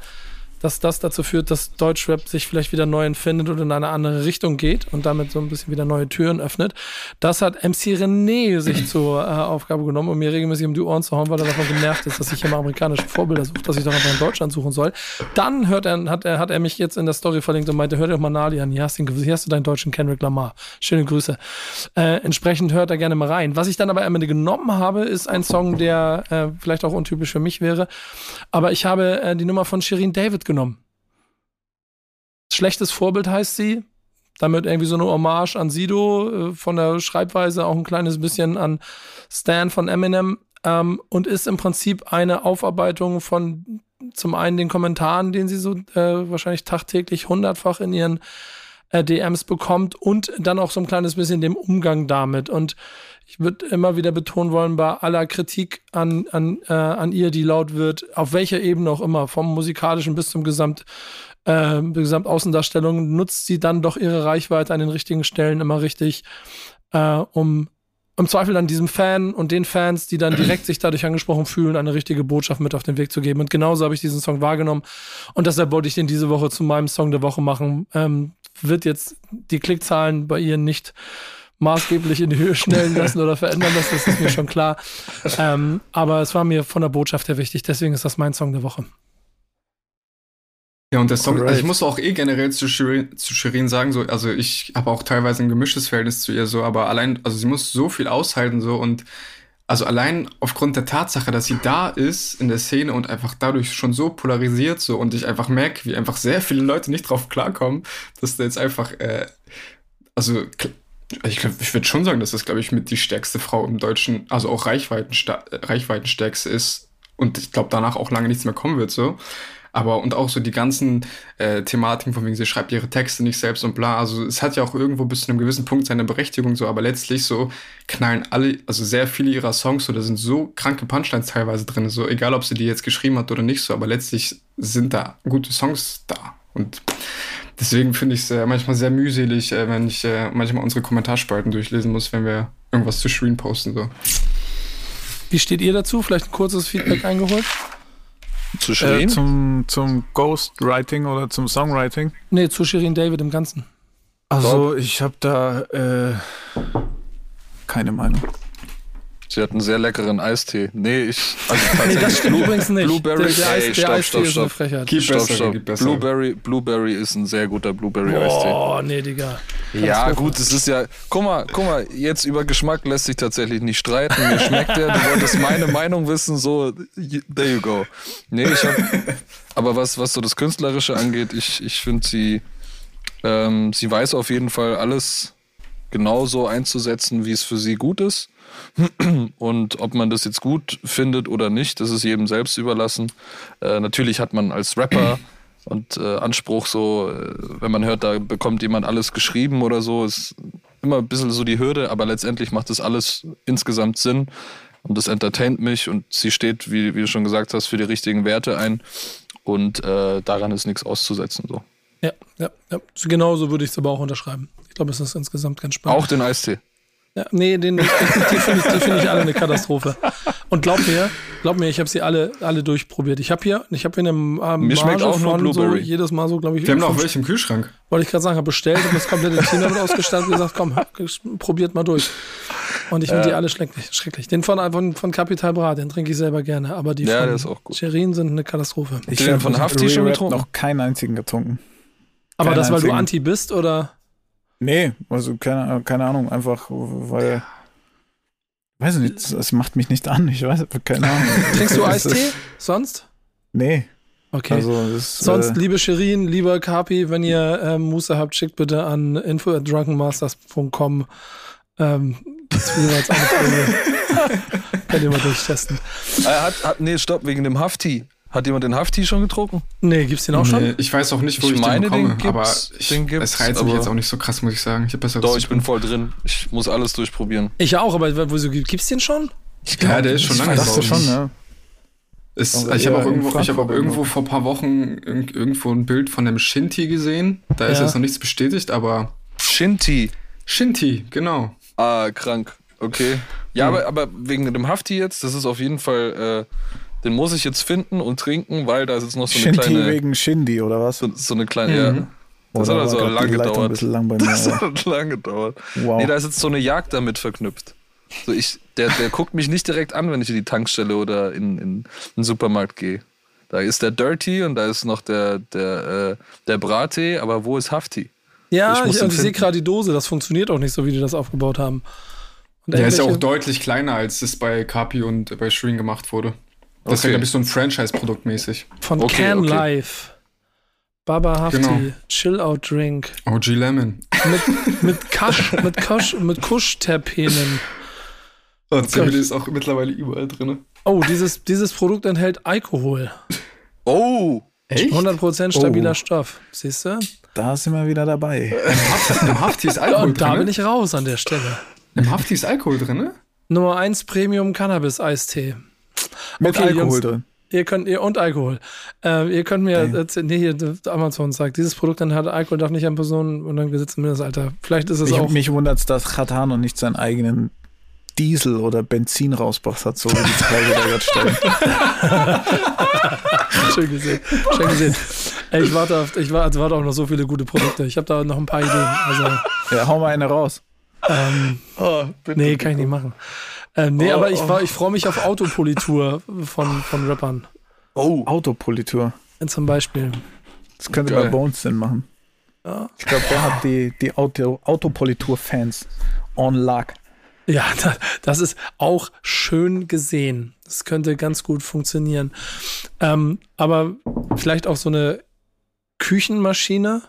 dass das dazu führt, dass Deutschrap sich vielleicht wieder neu entfindet und in eine andere Richtung geht und damit so ein bisschen wieder neue Türen öffnet. Das hat MC René sich zur äh, Aufgabe genommen, um mir regelmäßig um die Ohren zu hauen, weil er davon genervt ist, dass ich immer amerikanische Vorbilder suche, dass ich doch einfach in Deutschland suchen soll. Dann hört er, hat, er, hat er mich jetzt in der Story verlinkt und meinte, hör dir doch mal Nali an, hier hast, du, hier hast du deinen deutschen Kendrick Lamar. Schöne Grüße. Äh, entsprechend hört er gerne mal rein. Was ich dann aber am Ende genommen habe, ist ein Song, der äh, vielleicht auch untypisch für mich wäre, aber ich habe äh, die Nummer von Shirin David genommen. Schlechtes Vorbild heißt sie. Damit irgendwie so eine Hommage an Sido, äh, von der Schreibweise auch ein kleines bisschen an Stan von Eminem. Ähm, und ist im Prinzip eine Aufarbeitung von zum einen den Kommentaren, den sie so äh, wahrscheinlich tagtäglich hundertfach in ihren äh, DMs bekommt und dann auch so ein kleines bisschen dem Umgang damit. Und ich würde immer wieder betonen wollen, bei aller Kritik an, an, äh, an ihr, die laut wird, auf welcher Ebene auch immer, vom musikalischen bis zum Gesamt, äh, Gesamtaußendarstellung, nutzt sie dann doch ihre Reichweite an den richtigen Stellen immer richtig, äh, um im Zweifel dann diesem Fan und den Fans, die dann direkt sich dadurch angesprochen fühlen, eine richtige Botschaft mit auf den Weg zu geben. Und genauso habe ich diesen Song wahrgenommen. Und deshalb wollte ich den diese Woche zu meinem Song der Woche machen. Ähm, wird jetzt die Klickzahlen bei ihr nicht maßgeblich in die Höhe schnellen lassen oder verändern lassen, das ist mir schon klar. Ähm, aber es war mir von der Botschaft her wichtig, deswegen ist das mein Song der Woche. Ja, und der Song, also ich muss auch eh generell zu Shirin, zu Shirin sagen, so, also ich habe auch teilweise ein gemischtes Verhältnis zu ihr, so, aber allein, also sie muss so viel aushalten, so, und also allein aufgrund der Tatsache, dass sie da ist in der Szene und einfach dadurch schon so polarisiert, so, und ich einfach merke, wie einfach sehr viele Leute nicht drauf klarkommen, dass da jetzt einfach, äh, also ich, glaub, ich würde schon sagen, dass das, glaube ich, mit die stärkste Frau im Deutschen, also auch Reichweiten, Reichweitenstärkste ist und ich glaube, danach auch lange nichts mehr kommen wird, so. Aber und auch so die ganzen äh, Thematiken, von wegen sie schreibt ihre Texte nicht selbst und bla. Also es hat ja auch irgendwo bis zu einem gewissen Punkt seine Berechtigung so, aber letztlich so knallen alle, also sehr viele ihrer Songs so, da sind so kranke Punchlines teilweise drin, so egal ob sie die jetzt geschrieben hat oder nicht so, aber letztlich sind da gute Songs da. Und deswegen finde ich es äh, manchmal sehr mühselig, äh, wenn ich äh, manchmal unsere Kommentarspalten durchlesen muss, wenn wir irgendwas zu Screen posten. So. Wie steht ihr dazu? Vielleicht ein kurzes Feedback eingeholt? Zu Shirin? Äh, zum, zum Ghostwriting oder zum Songwriting? Nee, zu Shirin David im Ganzen. Also, ich habe da äh, keine Meinung. Sie hat einen sehr leckeren Eistee. Nee, ich. Also nee, das stimmt übrigens nicht. Blueberry, der, der, Eis, der Eistee ist eine Frechheit. Stopp, stopp. Blueberry, Blueberry ist ein sehr guter Blueberry-Eistee. Oh, nee, Digga. Ja, gut, es ist ja. Guck mal, guck mal, jetzt über Geschmack lässt sich tatsächlich nicht streiten. Mir schmeckt der, du wolltest meine Meinung wissen, so, there you go. Nee, ich hab. Aber was, was so das Künstlerische angeht, ich, ich finde sie, ähm, sie weiß auf jeden Fall alles genauso einzusetzen, wie es für sie gut ist. Und ob man das jetzt gut findet oder nicht, das ist jedem selbst überlassen. Äh, natürlich hat man als Rapper und äh, Anspruch so, äh, wenn man hört, da bekommt jemand alles geschrieben oder so, ist immer ein bisschen so die Hürde, aber letztendlich macht das alles insgesamt Sinn und das entertaint mich und sie steht, wie, wie du schon gesagt hast, für die richtigen Werte ein und äh, daran ist nichts auszusetzen. So. Ja, ja, ja. Genau so würde ich es aber auch unterschreiben. Ich glaube, es ist insgesamt ganz spannend. Auch den Eistee. Ja, nee, den, die, die finde ich, find ich alle eine Katastrophe. Und glaub mir, glaub mir, ich habe sie alle, alle durchprobiert. Ich habe hier, ich habe hier eine Mir schmeckt auch nur Blueberry. So, jedes Mal so, glaube ich. Wir haben noch welche im Kühlschrank. Wollte ich gerade sagen, habe bestellt und das komplette Team damit ausgestattet und gesagt, komm, probiert mal durch. Und ich finde ja. die alle schrecklich, schrecklich. Den von, von, von Capital Bra, den trinke ich selber gerne. Aber die ja, von Cherin sind eine Katastrophe. Ich habe von Hafti schon getrunken. noch keinen einzigen getrunken. Aber Kein das, weil einzigen. du Anti bist, oder? Nee, also keine, keine Ahnung, einfach weil. Weiß ich nicht, es macht mich nicht an, ich weiß, keine Ahnung. Trinkst du Eistee sonst? Nee. Okay. Also das, Sonst, äh, liebe Shirin, lieber Kapi, wenn ihr ähm, Muße habt, schickt bitte an info@drunkenmasters.com ähm, jeweils eine Folge. Könnt ihr mal durchtesten. Äh, hat, hat, nee, stopp, wegen dem Hafti. Hat jemand den Hafti schon getrunken? Nee, gibt's den auch nee, schon? Ich weiß auch nicht, wo ich, ich meine, den bekomme, den aber ich, den gibt's, es reizt mich jetzt auch nicht so krass, muss ich sagen. Ich besser Doch, ich bin voll drin. Ich muss alles durchprobieren. Ich auch, aber wieso gibt's den schon? Ich glaub, ja, der ist schon lange draußen. schon, ja. Ist, ich habe auch irgendwo, ich hab auch irgendwo vor ein paar Wochen irgendwo ein Bild von dem Shinty gesehen. Da ja. ist jetzt noch nichts bestätigt, aber. Shinty. Shinty, genau. Ah, krank. Okay. Ja, mhm. aber, aber wegen dem Hafti jetzt, das ist auf jeden Fall. Äh, den muss ich jetzt finden und trinken, weil da ist jetzt noch so eine Shinty kleine. wegen Shindy oder was? So, so eine kleine, mhm. ja. Das hat also lange gedauert. Lang mir, das hat lange gedauert. Wow. Nee, da ist jetzt so eine Jagd damit verknüpft. So ich, der, der guckt mich nicht direkt an, wenn ich in die Tankstelle oder in, in, in den Supermarkt gehe. Da ist der Dirty und da ist noch der, der, äh, der Brattee, aber wo ist Hafti? Ja, ich, ich, ich sehe gerade die Dose, das funktioniert auch nicht so, wie die das aufgebaut haben. der ist ja auch deutlich kleiner, als es bei Kapi und bei Shreen gemacht wurde. Das okay. wäre, glaube ich, so ein Franchise-Produkt mäßig. Von okay, Can okay. Life. Baba Hafti, genau. Chill Out Drink. OG Lemon. Mit, mit Kasch, mit Kasch, mit Kuschterpenen. Oh, CBD ist auch mittlerweile überall drin. Oh, dieses, dieses Produkt enthält Alkohol. Oh! Echt? 100% stabiler oh. Stoff. Siehst du? Da sind wir wieder dabei. Im Hafti ist Alkohol Und da bin ich raus an der Stelle. Im Hafti ist Alkohol drin? Nummer 1 Premium Cannabis Eistee. Mit okay, Alkohol Jungs, drin. Ihr könnt, ihr und Alkohol. Äh, ihr könnt mir erzählen, nee, hier, Amazon sagt, dieses Produkt dann hat Alkohol, darf nicht an Personen und dann gesetzt im Alter. Vielleicht ist es mich, auch. Mich wundert es, dass Chatan noch nicht seinen eigenen Diesel oder Benzin rausbracht hat, so wie die Preise da gerade stellen. Schön gesehen. Schön gesehen. Ey, ich warte auf, ich warte, warte auch noch so viele gute Produkte. Ich habe da noch ein paar Ideen. Also, ja, hau mal eine raus. Ähm, oh, bitte, nee, kann ich nicht machen. Ähm, nee, oh, aber ich, oh. ich freue mich auf Autopolitur von, von Rappern. Oh. Autopolitur. Zum Beispiel. Das könnte Geil. bei Bones Sinn machen. Ja. Ich glaube, der hat die, die Auto, Autopolitur-Fans on luck. Ja, das ist auch schön gesehen. Das könnte ganz gut funktionieren. Ähm, aber vielleicht auch so eine Küchenmaschine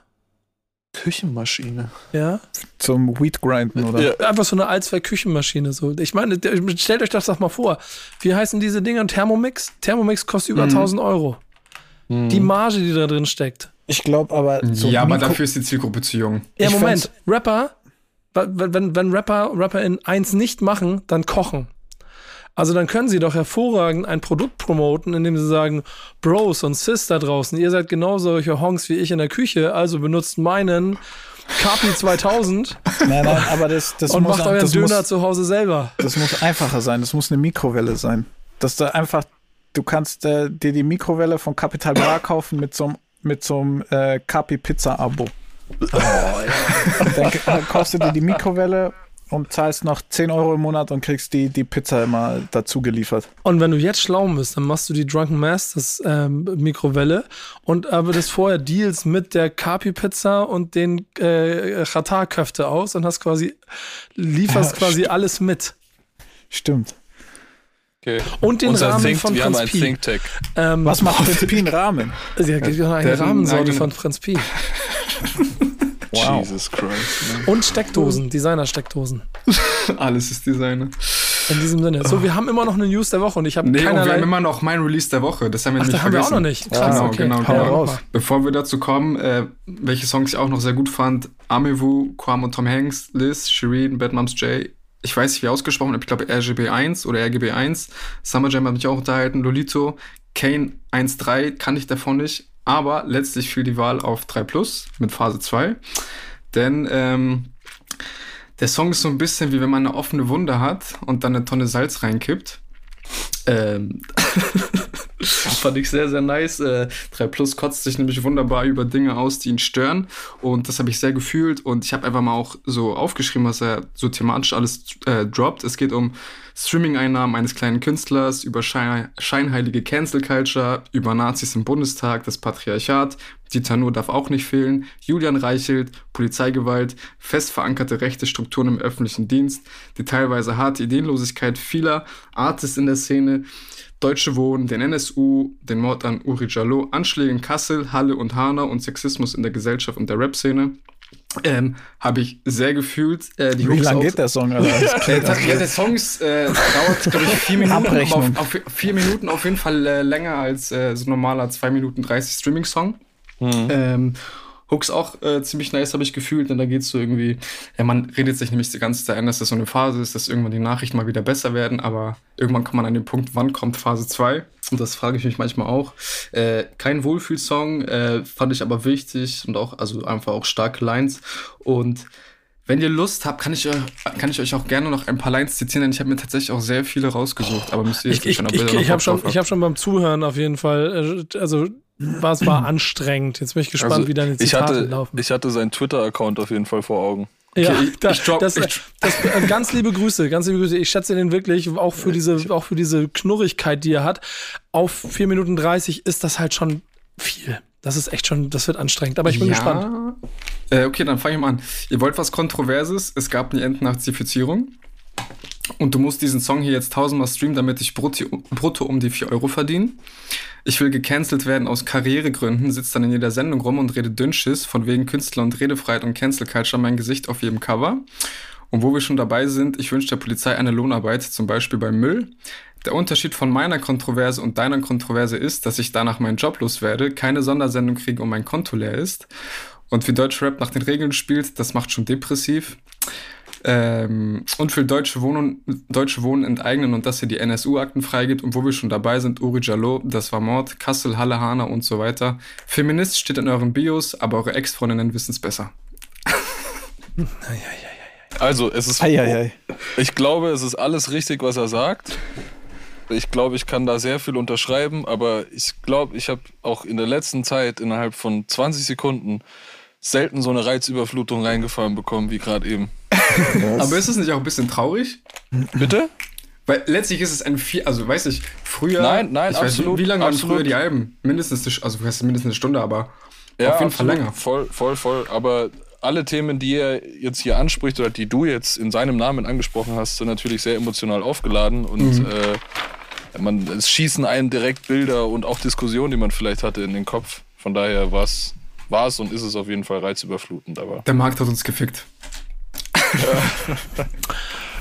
Küchenmaschine. Ja. Zum Wheat grinden, oder? Ja. Einfach so eine Allzweck-Küchenmaschine. So. Ich meine, stellt euch das doch mal vor. Wie heißen diese Dinger? Thermomix? Thermomix kostet über mhm. 1000 Euro. Mhm. Die Marge, die da drin steckt. Ich glaube aber. So ja, aber dafür ist die Zielgruppe zu jung. Ja, ich Moment. Rapper, wenn, wenn, wenn Rapper, Rapper in eins nicht machen, dann kochen. Also dann können sie doch hervorragend ein Produkt promoten, indem sie sagen, Bros und Sis da draußen, ihr seid genau solche Honks wie ich in der Küche, also benutzt meinen Kapi 2000 nein, nein, aber das, das und muss, macht euren Döner muss, zu Hause selber. Das muss einfacher sein, das muss eine Mikrowelle sein. Dass da einfach, du kannst äh, dir die Mikrowelle von Capital Bra kaufen mit so einem mit so einem äh, Capi Pizza Abo. Oh, ja. Dann kostet dir die Mikrowelle und zahlst noch 10 Euro im Monat und kriegst die, die Pizza immer dazu geliefert. Und wenn du jetzt schlau bist, dann machst du die Drunken Masters ähm, Mikrowelle und aber das vorher Deals mit der Kapi Pizza und den äh, Chatar-Köfte aus und hast quasi, lieferst ja, quasi alles mit. Stimmt. Okay. Und den Unser Rahmen Think, von Franz Pi. Ähm, Was macht Franz Pi einen Rahmen? Ja, eine Rahmensorte von Franz Pi. Wow. Jesus Christ. Man. Und Steckdosen, Designer-Steckdosen. Alles ist Designer. In diesem Sinne. So, wir haben immer noch eine News der Woche und ich habe nee, keinerlei... wir haben immer noch mein Release der Woche. Das haben wir Ach, nämlich haben vergessen. wir auch noch nicht. Krass, genau, okay. genau, genau. Bevor wir dazu kommen, äh, welche Songs ich auch noch sehr gut fand. Amewu, Quam und Tom Hanks, Liz, Shireen, Bad Moms J. Ich weiß nicht, wie ausgesprochen, aber ich glaube RGB 1 oder RGB 1. Summer Jam hat mich auch unterhalten. Lolito, Kane 1.3 kannte ich davon nicht. Aber letztlich fiel die Wahl auf 3 Plus mit Phase 2. Denn ähm, der Song ist so ein bisschen wie wenn man eine offene Wunde hat und dann eine Tonne Salz reinkippt. Ähm, fand ich sehr, sehr nice. Äh, 3 Plus kotzt sich nämlich wunderbar über Dinge aus, die ihn stören. Und das habe ich sehr gefühlt. Und ich habe einfach mal auch so aufgeschrieben, was er so thematisch alles äh, droppt. Es geht um Streaming-Einnahmen eines kleinen Künstlers, über Schein scheinheilige Cancel Culture, über Nazis im Bundestag, das Patriarchat, Dieter Nuhr darf auch nicht fehlen, Julian Reichelt, Polizeigewalt, fest verankerte rechte Strukturen im öffentlichen Dienst, die teilweise harte Ideenlosigkeit vieler Artists in der Szene, Deutsche Wohnen, den NSU, den Mord an Uri Jallo, Anschläge in Kassel, Halle und Hanau und Sexismus in der Gesellschaft und der Rap-Szene. Ähm, habe ich sehr gefühlt. Äh, Wie lange geht der Song? Also, ja, der Song ist, äh, dauert, glaube ich, vier Minuten. Auf, auf, vier Minuten auf jeden Fall äh, länger als äh, so ein normaler 2 Minuten 30 Streaming-Song. Mhm. Ähm, Hooks auch äh, ziemlich nice, habe ich gefühlt. Und da geht es so irgendwie, ja, man redet sich nämlich die ganze Zeit ein, dass das so eine Phase ist, dass irgendwann die Nachrichten mal wieder besser werden. Aber irgendwann kommt man an den Punkt, wann kommt Phase 2? Und das frage ich mich manchmal auch. Äh, kein Wohlfühlsong, äh, fand ich aber wichtig und auch, also einfach auch starke Lines. Und wenn ihr Lust habt, kann ich, kann ich euch auch gerne noch ein paar Lines zitieren, denn ich habe mir tatsächlich auch sehr viele rausgesucht. Aber müsst ihr ich, ich, ich, ich habe schon, ich hab schon beim Zuhören auf jeden Fall, äh, also was war anstrengend. Jetzt bin ich gespannt, also, wie deine Zitate ich hatte, laufen. Ich hatte seinen Twitter-Account auf jeden Fall vor Augen. Okay, ja, ich, das, ich drop, das, das, das, äh, ganz liebe Grüße, ganz liebe Grüße. Ich schätze den wirklich auch für diese, auch für diese Knurrigkeit, die er hat. Auf 4 Minuten 30 ist das halt schon viel. Das ist echt schon, das wird anstrengend, aber ich bin ja. gespannt. Äh, okay, dann fange ich mal an. Ihr wollt was Kontroverses? Es gab eine Entnazifizierung. Und du musst diesen Song hier jetzt tausendmal streamen, damit ich brutto, brutto um die 4 Euro verdiene. Ich will gecancelt werden aus Karrieregründen, sitzt dann in jeder Sendung rum und redet Dünnschiss, von wegen Künstler und Redefreiheit und Cancel Culture mein Gesicht auf jedem Cover. Und wo wir schon dabei sind, ich wünsche der Polizei eine Lohnarbeit, zum Beispiel beim Müll. Der Unterschied von meiner Kontroverse und deiner Kontroverse ist, dass ich danach meinen Job loswerde, keine Sondersendung kriege und mein Konto leer ist. Und wie Deutschrap nach den Regeln spielt, das macht schon depressiv. Ähm, und für Deutsche Wohnen, Deutsche Wohnen enteignen und dass hier die NSU-Akten freigibt. Und wo wir schon dabei sind, Uri Jallo, das war Mord, Kassel, Halle, Hana und so weiter. Feminist steht in euren Bios, aber eure Ex-Freundinnen wissen es besser. Also, es ist. Ich glaube, es ist alles richtig, was er sagt. Ich glaube, ich kann da sehr viel unterschreiben, aber ich glaube, ich habe auch in der letzten Zeit innerhalb von 20 Sekunden selten so eine Reizüberflutung reingefahren bekommen wie gerade eben. Aber ist es nicht auch ein bisschen traurig? Bitte? Weil letztlich ist es ein viel, also weiß ich, früher. Nein, nein, absolut. Weiß, wie lange waren früher die Alben? Mindestens, also heißt mindestens eine Stunde, aber ja, auf jeden absolut, Fall länger. Voll, voll, voll. Aber alle Themen, die er jetzt hier anspricht oder die du jetzt in seinem Namen angesprochen hast, sind natürlich sehr emotional aufgeladen und mhm. äh, man, es schießen einen direkt Bilder und auch Diskussionen, die man vielleicht hatte, in den Kopf. Von daher war es war es und ist es auf jeden Fall reizüberflutend. Aber Der Markt hat uns gefickt.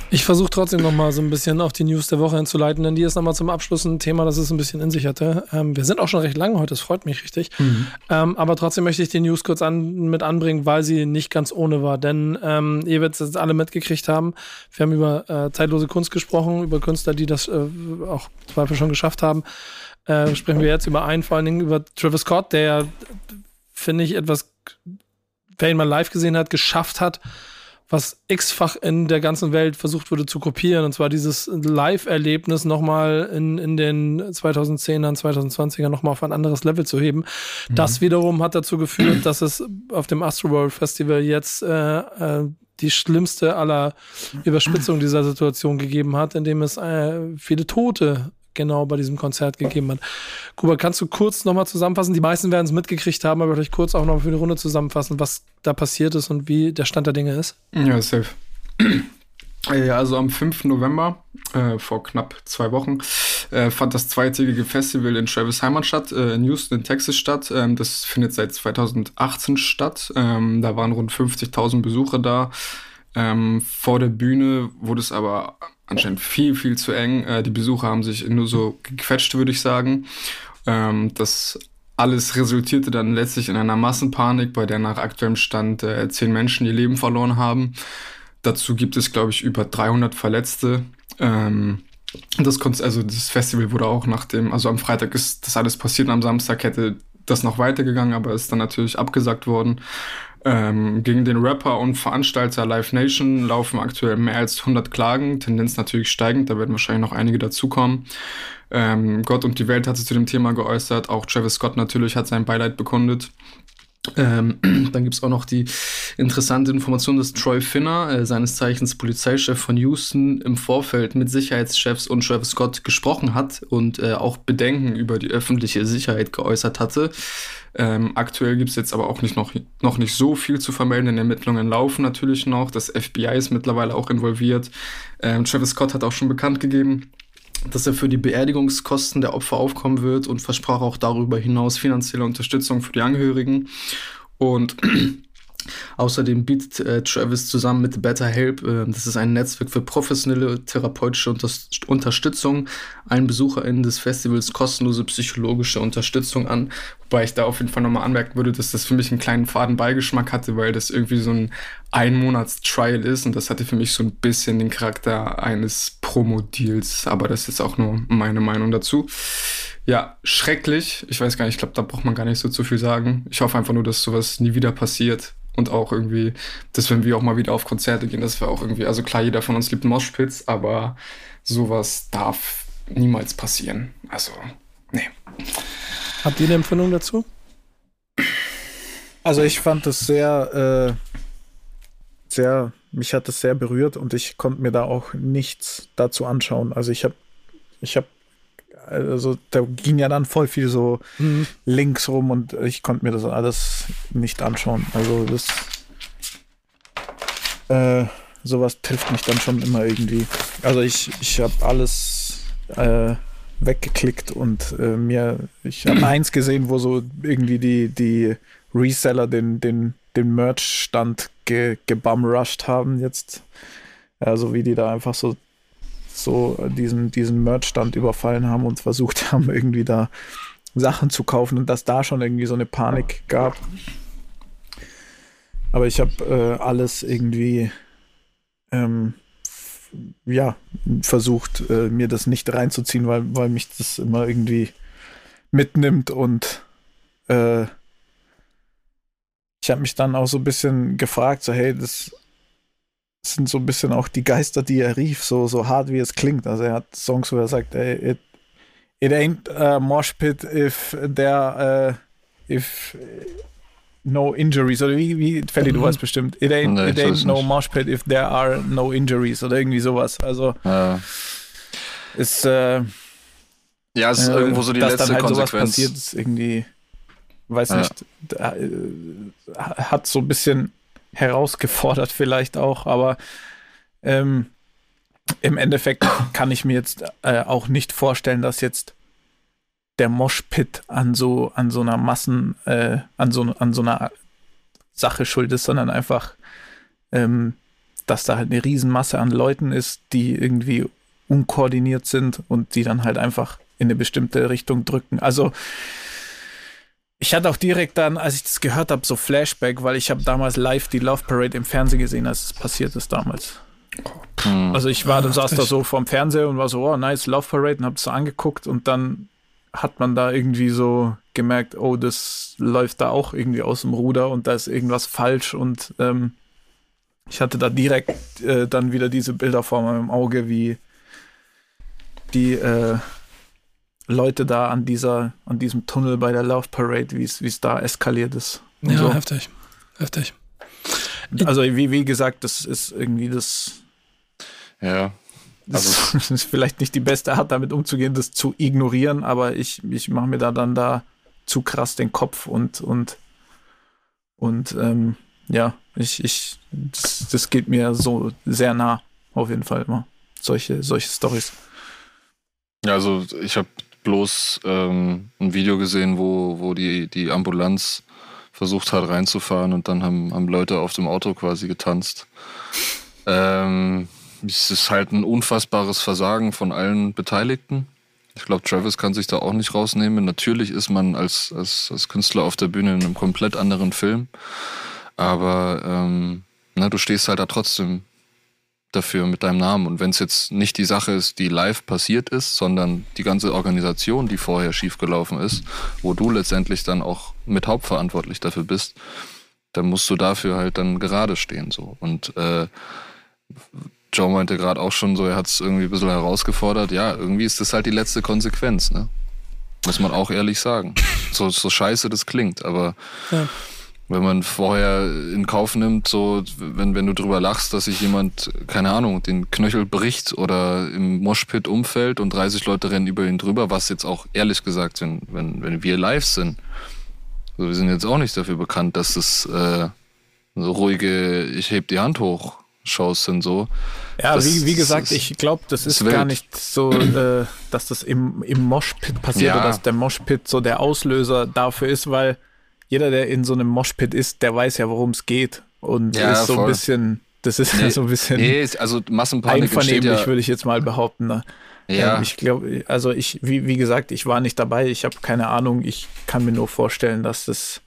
Ich versuche trotzdem noch mal so ein bisschen auf die News der Woche hinzuleiten, denn die ist noch mal zum Abschluss ein Thema, das es ein bisschen in sich hatte. Ähm, wir sind auch schon recht lange heute, das freut mich richtig. Mhm. Ähm, aber trotzdem möchte ich die News kurz an, mit anbringen, weil sie nicht ganz ohne war. Denn ähm, ihr werdet es alle mitgekriegt haben. Wir haben über äh, zeitlose Kunst gesprochen, über Künstler, die das äh, auch Zweifel schon geschafft haben. Äh, sprechen wir jetzt über einen, vor allen Dingen über Travis Scott, der finde ich, etwas, wer ihn mal live gesehen hat, geschafft hat, was x-fach in der ganzen Welt versucht wurde zu kopieren. Und zwar dieses Live-Erlebnis nochmal in, in den 2010ern, 2020ern nochmal auf ein anderes Level zu heben. Mhm. Das wiederum hat dazu geführt, dass es auf dem Astroworld Festival jetzt äh, äh, die schlimmste aller Überspitzungen dieser Situation gegeben hat, indem es äh, viele Tote genau bei diesem Konzert gegeben hat. Kuba, kannst du kurz nochmal zusammenfassen? Die meisten werden es mitgekriegt haben, aber vielleicht kurz auch noch für die Runde zusammenfassen, was da passiert ist und wie der Stand der Dinge ist? Ja, safe. Also am 5. November, äh, vor knapp zwei Wochen, äh, fand das zweitägige Festival in Travis Heimat statt, äh, in Houston in Texas statt. Ähm, das findet seit 2018 statt. Ähm, da waren rund 50.000 Besucher da. Ähm, vor der Bühne wurde es aber anscheinend viel, viel zu eng. Äh, die Besucher haben sich nur so gequetscht, würde ich sagen. Ähm, das alles resultierte dann letztlich in einer Massenpanik, bei der nach aktuellem Stand äh, zehn Menschen ihr Leben verloren haben. Dazu gibt es, glaube ich, über 300 Verletzte. Ähm, das, also das Festival wurde auch nach dem, also am Freitag ist das alles passiert, am Samstag hätte das noch weitergegangen, aber ist dann natürlich abgesagt worden. Ähm, gegen den Rapper und Veranstalter Live Nation laufen aktuell mehr als 100 Klagen, Tendenz natürlich steigend, da werden wahrscheinlich noch einige dazukommen. Ähm, Gott und die Welt hat sich zu dem Thema geäußert, auch Travis Scott natürlich hat sein Beileid bekundet. Ähm, dann gibt es auch noch die interessante Information, dass Troy Finner, äh, seines Zeichens Polizeichef von Houston, im Vorfeld mit Sicherheitschefs und Travis Scott gesprochen hat und äh, auch Bedenken über die öffentliche Sicherheit geäußert hatte. Ähm, aktuell gibt es jetzt aber auch nicht noch, noch nicht so viel zu vermelden. Ermittlungen laufen natürlich noch. Das FBI ist mittlerweile auch involviert. Ähm, Travis Scott hat auch schon bekannt gegeben, dass er für die Beerdigungskosten der Opfer aufkommen wird und versprach auch darüber hinaus finanzielle Unterstützung für die Angehörigen. Und Außerdem bietet äh, Travis zusammen mit BetterHelp, äh, das ist ein Netzwerk für professionelle therapeutische Unter Unterstützung, allen BesucherInnen des Festivals kostenlose psychologische Unterstützung an. Wobei ich da auf jeden Fall nochmal anmerken würde, dass das für mich einen kleinen Fadenbeigeschmack hatte, weil das irgendwie so ein Einmonats-Trial ist und das hatte für mich so ein bisschen den Charakter eines Promo-Deals. Aber das ist auch nur meine Meinung dazu. Ja, schrecklich. Ich weiß gar nicht, ich glaube, da braucht man gar nicht so zu viel sagen. Ich hoffe einfach nur, dass sowas nie wieder passiert und auch irgendwie, dass wenn wir auch mal wieder auf Konzerte gehen, dass wir auch irgendwie, also klar, jeder von uns liebt Moshpits, aber sowas darf niemals passieren. Also, nee. Habt ihr eine Empfindung dazu? Also ich fand das sehr, äh, sehr, mich hat das sehr berührt und ich konnte mir da auch nichts dazu anschauen. Also ich habe, ich habe also da ging ja dann voll viel so mhm. links rum und ich konnte mir das alles nicht anschauen. Also das äh, sowas trifft mich dann schon immer irgendwie. Also ich, ich habe alles äh, weggeklickt und äh, mir, ich habe eins gesehen, wo so irgendwie die, die Reseller den, den, den Merch-Stand ge, gebumrushed haben jetzt. Also wie die da einfach so so diesen, diesen Merch-Stand überfallen haben und versucht haben, irgendwie da Sachen zu kaufen und dass da schon irgendwie so eine Panik gab. Aber ich habe äh, alles irgendwie ähm, ja, versucht, äh, mir das nicht reinzuziehen, weil, weil mich das immer irgendwie mitnimmt und äh, ich habe mich dann auch so ein bisschen gefragt, so hey, das sind so ein bisschen auch die Geister, die er rief, so, so hart wie es klingt. Also er hat Songs, wo er sagt, ey, it, it ain't a mosh pit if there, uh, if no injuries. Oder wie, wie Felly, du mhm. weißt bestimmt. It ain't, nee, it ain't no nicht. mosh pit if there are no injuries oder irgendwie sowas. Also ja. ist äh, ja, es ist äh, irgendwo so die letzte dann halt Konsequenz. Sowas passiert ist irgendwie, weiß ja. nicht, äh, hat so ein bisschen herausgefordert vielleicht auch, aber ähm, im Endeffekt kann ich mir jetzt äh, auch nicht vorstellen, dass jetzt der Moshpit an so an so einer Massen äh, an so an so einer Sache schuld ist, sondern einfach, ähm, dass da halt eine Riesenmasse an Leuten ist, die irgendwie unkoordiniert sind und die dann halt einfach in eine bestimmte Richtung drücken. Also ich hatte auch direkt dann, als ich das gehört habe, so Flashback, weil ich habe damals live die Love Parade im Fernsehen gesehen, als es passiert ist damals. Hm. Also ich war, dann saß da so vorm Fernseher und war so, oh nice, Love Parade und hab es so angeguckt und dann hat man da irgendwie so gemerkt, oh, das läuft da auch irgendwie aus dem Ruder und da ist irgendwas falsch und ähm, ich hatte da direkt äh, dann wieder diese Bilder vor meinem Auge, wie die äh, Leute da an dieser, an diesem Tunnel bei der Love Parade, wie es da eskaliert ist. Ja, so. heftig. Heftig. also wie, wie gesagt, das ist irgendwie das. Ja. Also. Das ist vielleicht nicht die beste Art, damit umzugehen, das zu ignorieren, aber ich, ich mache mir da dann da zu krass den Kopf und, und, und ähm, ja, ich, ich, das, das geht mir so sehr nah, auf jeden Fall immer. Solche, solche Stories. Ja, also ich habe bloß ähm, ein Video gesehen, wo, wo die, die Ambulanz versucht hat reinzufahren und dann haben, haben Leute auf dem Auto quasi getanzt. Ähm, es ist halt ein unfassbares Versagen von allen Beteiligten. Ich glaube, Travis kann sich da auch nicht rausnehmen. Natürlich ist man als, als, als Künstler auf der Bühne in einem komplett anderen Film. Aber ähm, na, du stehst halt da trotzdem dafür mit deinem Namen. Und wenn es jetzt nicht die Sache ist, die live passiert ist, sondern die ganze Organisation, die vorher schiefgelaufen ist, wo du letztendlich dann auch mit hauptverantwortlich dafür bist, dann musst du dafür halt dann gerade stehen. So. Und äh, Joe meinte gerade auch schon so, er hat es irgendwie ein bisschen herausgefordert. Ja, irgendwie ist das halt die letzte Konsequenz, ne? Muss man auch ehrlich sagen. So, so scheiße das klingt, aber ja wenn man vorher in Kauf nimmt, so wenn, wenn du drüber lachst, dass sich jemand, keine Ahnung, den Knöchel bricht oder im Moshpit umfällt und 30 Leute rennen über ihn drüber, was jetzt auch ehrlich gesagt, wenn, wenn, wenn wir live sind, also wir sind jetzt auch nicht dafür bekannt, dass es äh, so ruhige, ich heb die Hand hoch Shows sind so. Ja, wie, wie gesagt, ich glaube, das ist, ist gar nicht so, äh, dass das im, im Moshpit passiert ja. oder dass der Moshpit so der Auslöser dafür ist, weil jeder, der in so einem Moshpit ist, der weiß ja, worum es geht. Und ja, ist so voll. ein bisschen, das ist nee, so ein bisschen nee, also Massenpanik einvernehmlich, ja, würde ich jetzt mal behaupten. Ne? Ja. Ähm, ich glaube, also ich, wie, wie gesagt, ich war nicht dabei, ich habe keine Ahnung, ich kann mir nur vorstellen, dass das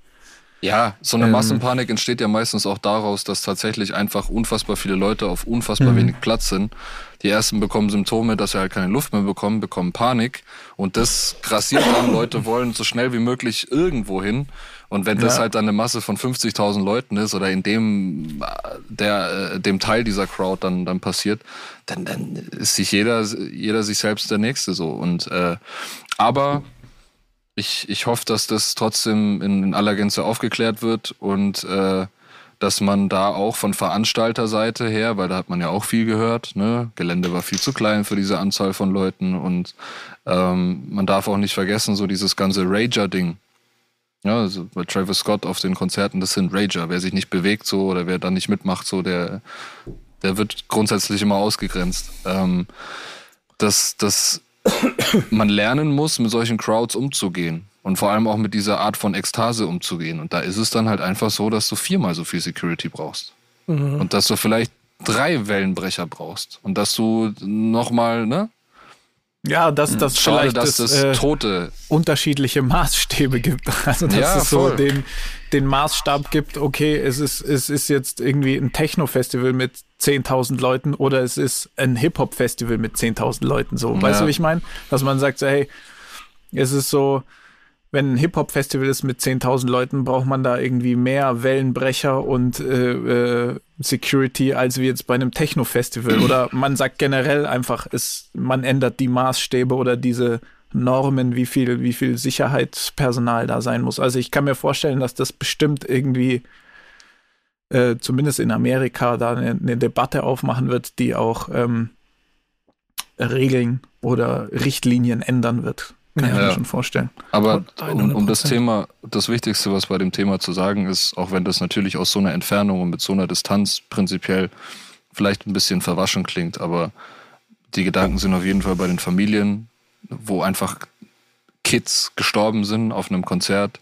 ja, so eine ähm, Massenpanik entsteht ja meistens auch daraus, dass tatsächlich einfach unfassbar viele Leute auf unfassbar mhm. wenig Platz sind. Die ersten bekommen Symptome, dass sie halt keine Luft mehr bekommen, bekommen Panik und das grassiert dann. Leute wollen so schnell wie möglich irgendwo hin und wenn das halt dann eine Masse von 50.000 Leuten ist oder in dem, der, äh, dem Teil dieser Crowd dann, dann passiert, dann, dann ist sich jeder, jeder sich selbst der Nächste so. Und, äh, aber ich, ich hoffe, dass das trotzdem in, in aller Gänze aufgeklärt wird und äh, dass man da auch von Veranstalterseite her, weil da hat man ja auch viel gehört, ne, Gelände war viel zu klein für diese Anzahl von Leuten und ähm, man darf auch nicht vergessen, so dieses ganze Rager-Ding, ja, also bei Travis Scott auf den Konzerten, das sind Rager. Wer sich nicht bewegt so oder wer da nicht mitmacht, so, der, der wird grundsätzlich immer ausgegrenzt. Ähm, dass, dass man lernen muss, mit solchen Crowds umzugehen. Und vor allem auch mit dieser Art von Ekstase umzugehen. Und da ist es dann halt einfach so, dass du viermal so viel Security brauchst. Mhm. Und dass du vielleicht drei Wellenbrecher brauchst. Und dass du nochmal, ne? Ja, dass das Schade, vielleicht dass das, das äh, Tote unterschiedliche Maßstäbe gibt. Also dass ja, es so den, den Maßstab gibt, okay, es ist, es ist jetzt irgendwie ein Techno-Festival mit 10.000 Leuten oder es ist ein Hip-Hop-Festival mit 10.000 Leuten. So, ja. weißt du, wie ich meine? Dass man sagt, so, hey, es ist so, wenn ein Hip-Hop-Festival ist mit 10.000 Leuten, braucht man da irgendwie mehr Wellenbrecher und äh, äh, Security als wie jetzt bei einem Techno-Festival. Oder man sagt generell einfach, es, man ändert die Maßstäbe oder diese Normen, wie viel, wie viel Sicherheitspersonal da sein muss. Also ich kann mir vorstellen, dass das bestimmt irgendwie äh, zumindest in Amerika da eine, eine, Debatte aufmachen wird, die auch ähm, Regeln oder Richtlinien ändern wird. Kann ja. ich mir schon vorstellen. Aber um, um, das Thema, das Wichtigste, was bei dem Thema zu sagen ist, auch wenn das natürlich aus so einer Entfernung und mit so einer Distanz prinzipiell vielleicht ein bisschen verwaschen klingt, aber die Gedanken sind auf jeden Fall bei den Familien, wo einfach Kids gestorben sind auf einem Konzert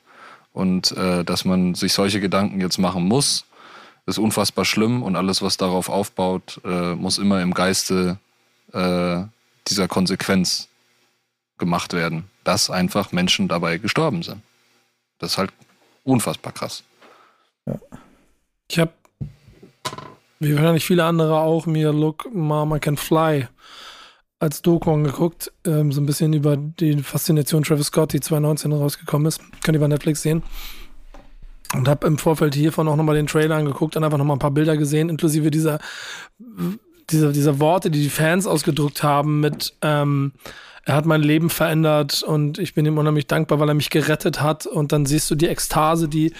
und äh, dass man sich solche Gedanken jetzt machen muss, ist unfassbar schlimm und alles, was darauf aufbaut, äh, muss immer im Geiste äh, dieser Konsequenz gemacht werden, dass einfach Menschen dabei gestorben sind. Das ist halt unfassbar krass. Ja. Ich habe, wie wahrscheinlich viele andere auch, mir Look Mama Can Fly als Doku angeguckt, ähm, so ein bisschen über die Faszination Travis Scott, die 2019 rausgekommen ist. Könnt ihr bei Netflix sehen. Und habe im Vorfeld hiervon auch nochmal den Trailer angeguckt und einfach nochmal ein paar Bilder gesehen, inklusive dieser, dieser, dieser Worte, die die Fans ausgedruckt haben mit ähm, er hat mein Leben verändert und ich bin ihm unheimlich dankbar, weil er mich gerettet hat. Und dann siehst du die Ekstase, die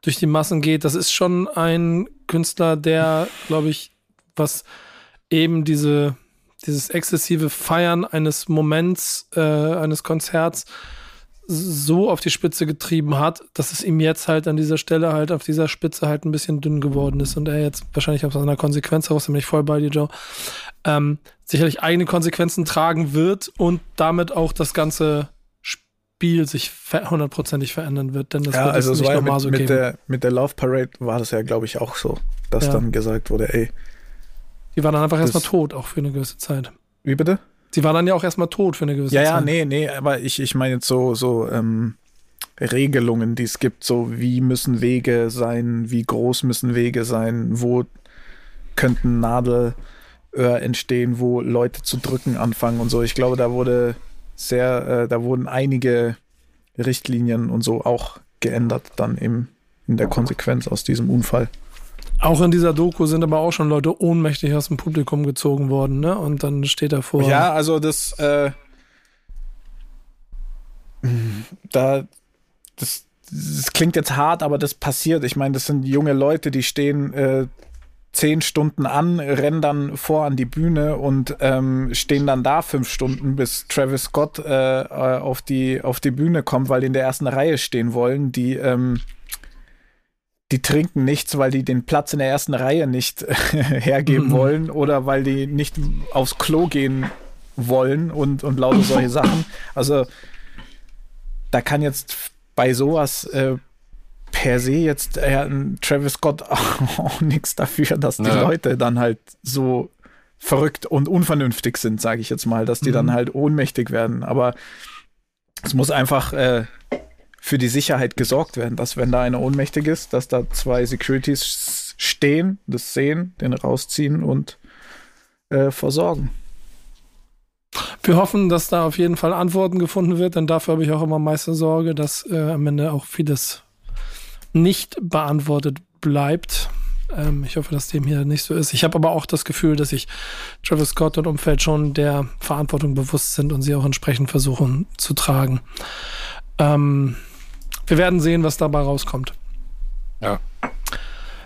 durch die Massen geht. Das ist schon ein Künstler, der, glaube ich, was eben diese, dieses exzessive Feiern eines Moments, äh, eines Konzerts so auf die Spitze getrieben hat, dass es ihm jetzt halt an dieser Stelle halt auf dieser Spitze halt ein bisschen dünn geworden ist und er jetzt wahrscheinlich aus einer Konsequenz heraus, nämlich voll bei dir, Joe, ähm, sicherlich eigene Konsequenzen tragen wird und damit auch das ganze Spiel sich hundertprozentig verändern wird, denn das ja, wird also es nicht nochmal mit, so mit geben. Der, mit der Love Parade war das ja, glaube ich, auch so, dass ja. dann gesagt wurde, ey. Die war dann einfach erstmal tot, auch für eine gewisse Zeit. Wie bitte? Sie war dann ja auch erstmal tot für eine gewisse ja, Zeit. Ja, ja, nee, nee, aber ich, ich meine jetzt so, so ähm, Regelungen, die es gibt, so wie müssen Wege sein, wie groß müssen Wege sein, wo könnten Nadelöhr entstehen, wo Leute zu drücken anfangen und so. Ich glaube, da wurde sehr, äh, da wurden einige Richtlinien und so auch geändert dann im, in der Konsequenz aus diesem Unfall. Auch in dieser Doku sind aber auch schon Leute ohnmächtig aus dem Publikum gezogen worden, ne? Und dann steht er vor. Ja, also das, äh, da, das, das klingt jetzt hart, aber das passiert. Ich meine, das sind junge Leute, die stehen äh, zehn Stunden an, rennen dann vor an die Bühne und ähm, stehen dann da fünf Stunden, bis Travis Scott äh, auf, die, auf die Bühne kommt, weil die in der ersten Reihe stehen wollen. Die ähm, die trinken nichts, weil die den Platz in der ersten Reihe nicht hergeben mhm. wollen oder weil die nicht aufs Klo gehen wollen und, und lauter solche Sachen. Also da kann jetzt bei sowas äh, per se jetzt äh, Travis Scott auch, auch nichts dafür, dass die ja. Leute dann halt so verrückt und unvernünftig sind, sage ich jetzt mal, dass die mhm. dann halt ohnmächtig werden. Aber es muss einfach äh, für die Sicherheit gesorgt werden, dass wenn da einer ohnmächtig ist, dass da zwei Securities stehen, das sehen, den rausziehen und äh, versorgen. Wir hoffen, dass da auf jeden Fall Antworten gefunden wird, denn dafür habe ich auch immer meiste Sorge, dass äh, am Ende auch vieles nicht beantwortet bleibt. Ähm, ich hoffe, dass dem hier nicht so ist. Ich habe aber auch das Gefühl, dass sich Travis Scott und Umfeld schon der Verantwortung bewusst sind und sie auch entsprechend versuchen zu tragen. Ähm, wir werden sehen, was dabei rauskommt. Ja.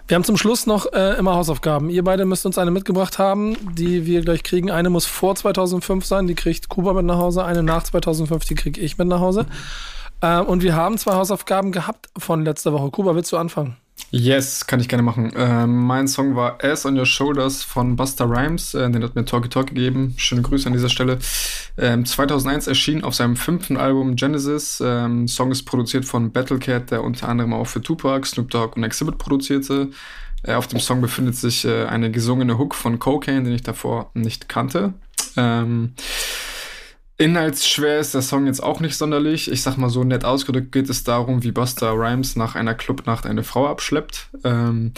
Wir haben zum Schluss noch äh, immer Hausaufgaben. Ihr beide müsst uns eine mitgebracht haben, die wir gleich kriegen. Eine muss vor 2005 sein, die kriegt Kuba mit nach Hause. Eine nach 2005, die kriege ich mit nach Hause. Äh, und wir haben zwei Hausaufgaben gehabt von letzter Woche. Kuba, willst du anfangen? Yes, kann ich gerne machen. Ähm, mein Song war Ass on Your Shoulders von Buster Rhymes. Äh, den hat mir Talkie Talk gegeben. Schöne Grüße an dieser Stelle. Ähm, 2001 erschien auf seinem fünften Album Genesis. Ähm, Song ist produziert von Battlecat, der unter anderem auch für Tupac, Snoop Dogg und Exhibit produzierte. Äh, auf dem Song befindet sich äh, eine gesungene Hook von Cocaine, den ich davor nicht kannte. Ähm, Inhaltsschwer ist der Song jetzt auch nicht sonderlich. Ich sag mal so nett ausgedrückt geht es darum, wie Buster Rhymes nach einer Clubnacht eine Frau abschleppt. Ähm,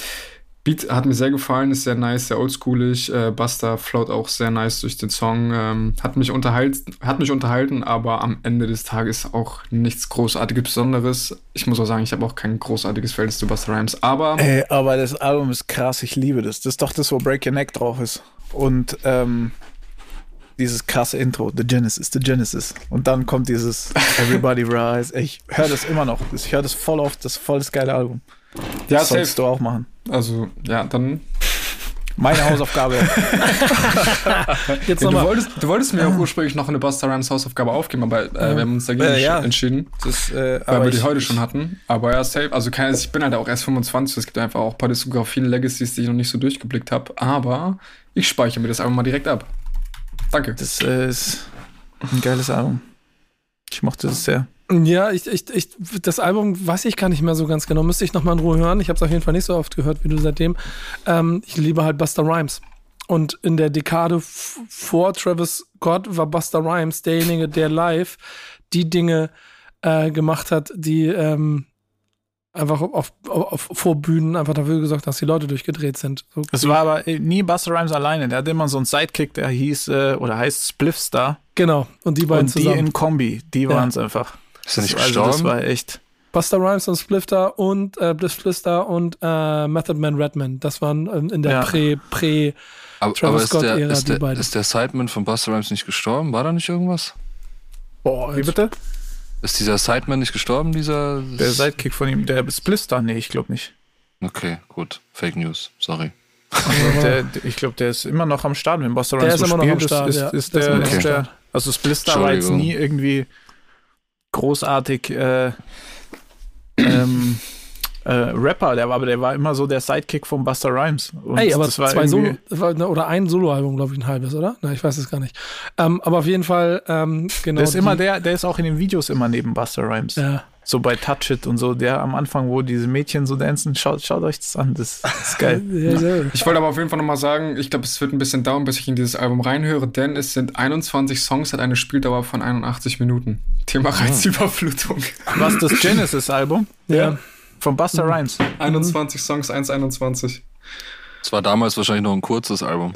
Beat hat mir sehr gefallen, ist sehr nice, sehr oldschoolig. Äh, Buster float auch sehr nice durch den Song. Ähm, hat, mich unterhalten, hat mich unterhalten, aber am Ende des Tages auch nichts Großartiges Besonderes. Ich muss auch sagen, ich habe auch kein großartiges Verhältnis zu Buster Rhymes, aber. Ey, aber das Album ist krass, ich liebe das. Das ist doch das, wo Break Your Neck drauf ist. Und ähm, dieses krasse Intro, The Genesis, The Genesis. Und dann kommt dieses Everybody Rise. Ich höre das immer noch. Ich höre das voll oft. Das ist voll das geile Album. Ja, das sollst du auch machen. Also, ja, dann. Meine Hausaufgabe. Jetzt ja, du, wolltest, du wolltest mir auch ursprünglich noch eine Buster Rhymes Hausaufgabe aufgeben, aber äh, wir haben uns dagegen äh, ja. entschieden. Das, äh, weil wir die heute schon hatten. Aber ja, safe. Also kann, ich bin halt auch erst 25. Es gibt einfach auch ein paar Diskografien, Legacies, die ich noch nicht so durchgeblickt habe. Aber ich speichere mir das einfach mal direkt ab. Danke. Das äh, ist ein geiles Album. Ich mochte das sehr. Ja, ich, ich, ich, das Album weiß ich gar nicht mehr so ganz genau. Müsste ich nochmal in Ruhe hören. Ich habe es auf jeden Fall nicht so oft gehört wie du seitdem. Ähm, ich liebe halt Buster Rhymes. Und in der Dekade vor Travis Scott war Buster Rhymes derjenige, der live die Dinge äh, gemacht hat, die ähm, einfach auf, auf, auf Vorbühnen einfach dafür gesorgt, dass die Leute durchgedreht sind. So es war aber nie Buster Rhymes alleine. Der hatte immer so einen Sidekick, der hieß äh, oder heißt Spliffstar. Genau. Und die beiden und zusammen. die in Kombi, die waren es einfach. Ist er nicht also, gestorben? Das war echt. Buster Rhymes und Splifter und äh, Splifter und äh, Method Man Redman. Das waren ähm, in der ja. Prä, Prä aber, Travis aber Scott-Ära die beiden. Ist der Sideman von Buster Rhymes nicht gestorben? War da nicht irgendwas? Boah, wie bitte? Ist dieser Sideman nicht gestorben, dieser. Der Sidekick von ihm, der Splister? Nee, ich glaube nicht. Okay, gut. Fake News, sorry. Also der, ich glaube, der ist immer noch am Start, wenn Buster Rhymes der ist immer noch am Start, ist, ist, ist der, okay. der, also Splister war jetzt nie irgendwie großartig äh, ähm, äh, Rapper, der war, aber der war immer so der Sidekick von Buster Rhymes. Und Ey, aber das war zwei Solo, ne, oder ein Soloalbum, glaube ich, ein halbes, oder? Na, ich weiß es gar nicht. Ähm, aber auf jeden Fall, ähm, genau. Der ist immer der, der ist auch in den Videos immer neben Buster Rhymes. Ja. So bei Touch It und so, der am Anfang, wo diese Mädchen so dancen, schaut, schaut euch das an, das, das ist geil. ja, ich wollte aber auf jeden Fall nochmal sagen, ich glaube, es wird ein bisschen dauern, bis ich in dieses Album reinhöre, denn es sind 21 Songs, hat eine Spieldauer von 81 Minuten. Thema ah. Reizüberflutung. Was, das Genesis-Album? Ja. Von Buster mhm. Rhymes. 21 Songs, 1,21. Es war damals wahrscheinlich noch ein kurzes Album.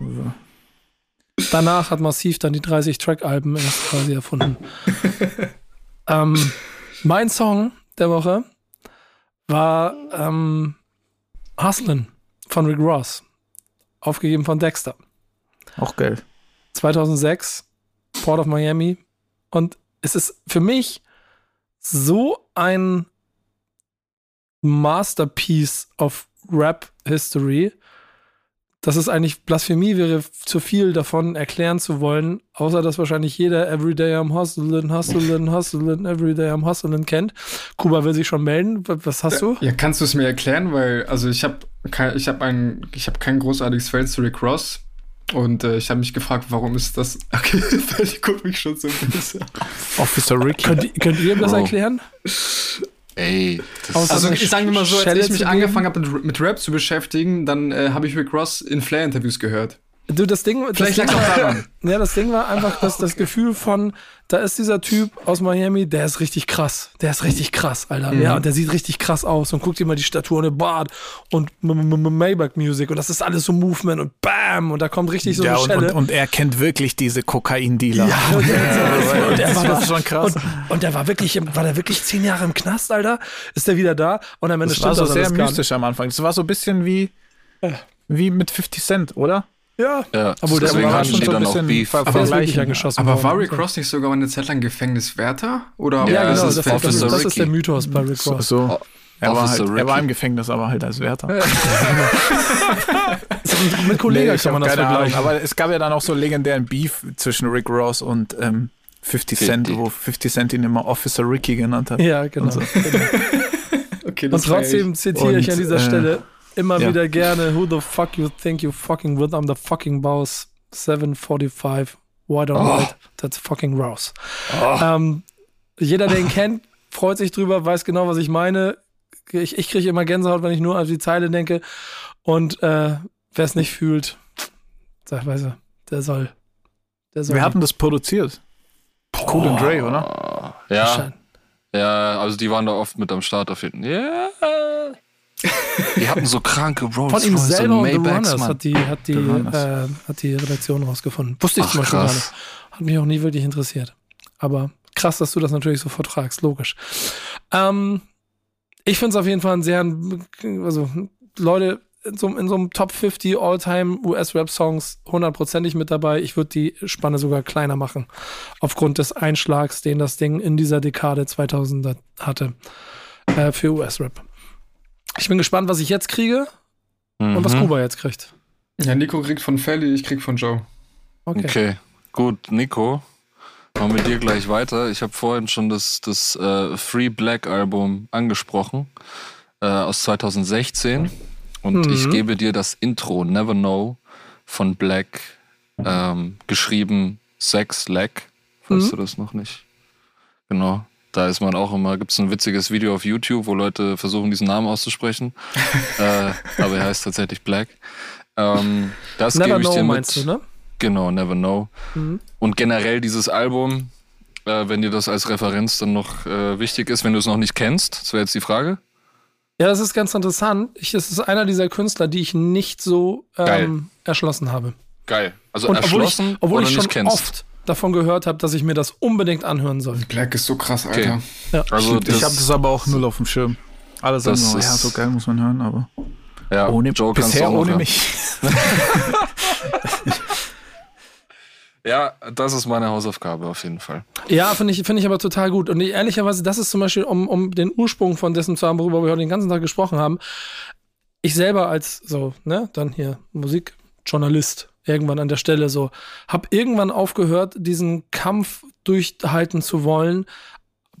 Danach hat Massiv dann die 30-Track-Alben erst quasi erfunden. ähm, mein Song der Woche war ähm, Hustlin von Rick Ross. Aufgegeben von Dexter. Auch geil. 2006, Port of Miami. Und es ist für mich so ein Masterpiece of Rap History, dass es eigentlich Blasphemie wäre, zu viel davon erklären zu wollen, außer dass wahrscheinlich jeder Everyday I'm Hustling, Hustling, Hustling, Everyday I'm Hustling kennt. Kuba will sich schon melden. Was hast du? Ja, kannst du es mir erklären? Weil, also ich habe kein, ich hab ein, ich hab kein großartiges Feld zu Rick Ross. Und äh, ich habe mich gefragt, warum ist das. Okay, ich gucke mich schon so ein bisschen. Officer Rick. könnt, könnt ihr ihm das erklären? Ey, das also ich sagen wir mal so, als ich mich angefangen habe mit, mit, Rap zu beschäftigen, dann äh, habe ich Rick Ross in Flair-Interviews gehört. Du, das Ding, Vielleicht das Ding war, daran. Ja, das Ding war einfach dass das Gefühl von, da ist dieser Typ aus Miami, der ist richtig krass. Der ist richtig krass, Alter. Mhm. Ja, und der sieht richtig krass aus und guckt dir mal die Statur und den Bart und Maybach Music und das ist alles so Movement und Bam und da kommt richtig so ja, eine Schelle. Und, und, er kennt wirklich diese Kokain-Dealer. Ja, und, der, und der war das schon krass. Und, und, der war wirklich, war der wirklich zehn Jahre im Knast, Alter? Ist der wieder da? Und am Ende das war so sehr mystisch am Anfang. Das war so ein bisschen wie, wie mit 50 Cent, oder? Ja, ja aber der war schon so ein bisschen Beef. Aber, aber war Rick Ross nicht sogar eine Zeit lang Gefängniswärter? Oder ja, genau, das, das, das, das ist der Mythos bei Rick Ross. So, so. Er, war halt, er war im Gefängnis, aber halt als Wärter. Mit Kollegen nee, kann man das vergleichen. Aber es gab ja dann auch so legendären Beef zwischen Rick Ross und ähm, 50 Cent, 50. wo 50 Cent ihn immer Officer Ricky genannt hat. Ja, genau. Und, so. genau. okay, und trotzdem zitiere ich an dieser äh, Stelle immer ja. wieder gerne. Who the fuck you think you fucking with? I'm the fucking boss. 745. White on oh. white. That's fucking Rouse. Oh. Ähm, jeder, der ihn kennt, freut sich drüber, weiß genau, was ich meine. Ich, ich kriege immer Gänsehaut, wenn ich nur an die Zeile denke. Und äh, wer es nicht fühlt, sag weiß er, der soll. Der soll Wir hatten das produziert. Cool and Dre, oder? Ja. Ja, also die waren da oft mit am Start auf jeden Fall. Yeah. Die hatten so kranke Rolls Von ihm selber und, und The Runners hat die, hat, die, äh, hat die Redaktion rausgefunden. Wusste ich Ach, zum Beispiel krass. gar nicht. Hat mich auch nie wirklich interessiert. Aber krass, dass du das natürlich so vertragst, logisch. Ähm, ich finde es auf jeden Fall ein sehr, also Leute, in so, in so einem Top 50 All-Time US-Rap-Songs hundertprozentig mit dabei. Ich würde die Spanne sogar kleiner machen. Aufgrund des Einschlags, den das Ding in dieser Dekade 2000 hatte. Äh, für US-Rap. Ich bin gespannt, was ich jetzt kriege mhm. und was mhm. Kuba jetzt kriegt. Ja, Nico kriegt von Felly, ich krieg von Joe. Okay. okay. Gut, Nico, machen wir dir gleich weiter. Ich habe vorhin schon das, das uh, Free Black Album angesprochen uh, aus 2016 und mhm. ich gebe dir das Intro Never Know von Black ähm, geschrieben Sex Lack, falls mhm. du das noch nicht. Genau. Da ist man auch immer, gibt es ein witziges Video auf YouTube, wo Leute versuchen, diesen Namen auszusprechen. äh, aber er heißt tatsächlich Black. Ähm, das Never gebe ich know, dir mit. Meinst du, ne? Genau, Never Know. Mhm. Und generell dieses Album, äh, wenn dir das als Referenz dann noch äh, wichtig ist, wenn du es noch nicht kennst, das wäre jetzt die Frage. Ja, das ist ganz interessant. Ich, es ist einer dieser Künstler, die ich nicht so ähm, erschlossen habe. Geil. Also Und erschlossen, obwohl ich, obwohl ich schon kennst. oft davon gehört habe, dass ich mir das unbedingt anhören soll. Black ist so krass, Alter. Okay. Ja. Also ich habe das aber auch null auf dem Schirm. Alle sagen, oh, ja, so geil muss man hören, aber ja, ohne, Joe bisher ohne mich. Ja, das ist meine Hausaufgabe auf jeden Fall. Ja, finde ich, finde ich aber total gut. Und ehrlicherweise, das ist zum Beispiel, um, um den Ursprung von dessen zu haben, worüber wir heute den ganzen Tag gesprochen haben. Ich selber als so, ne, dann hier Musikjournalist irgendwann an der Stelle so, habe irgendwann aufgehört, diesen Kampf durchhalten zu wollen,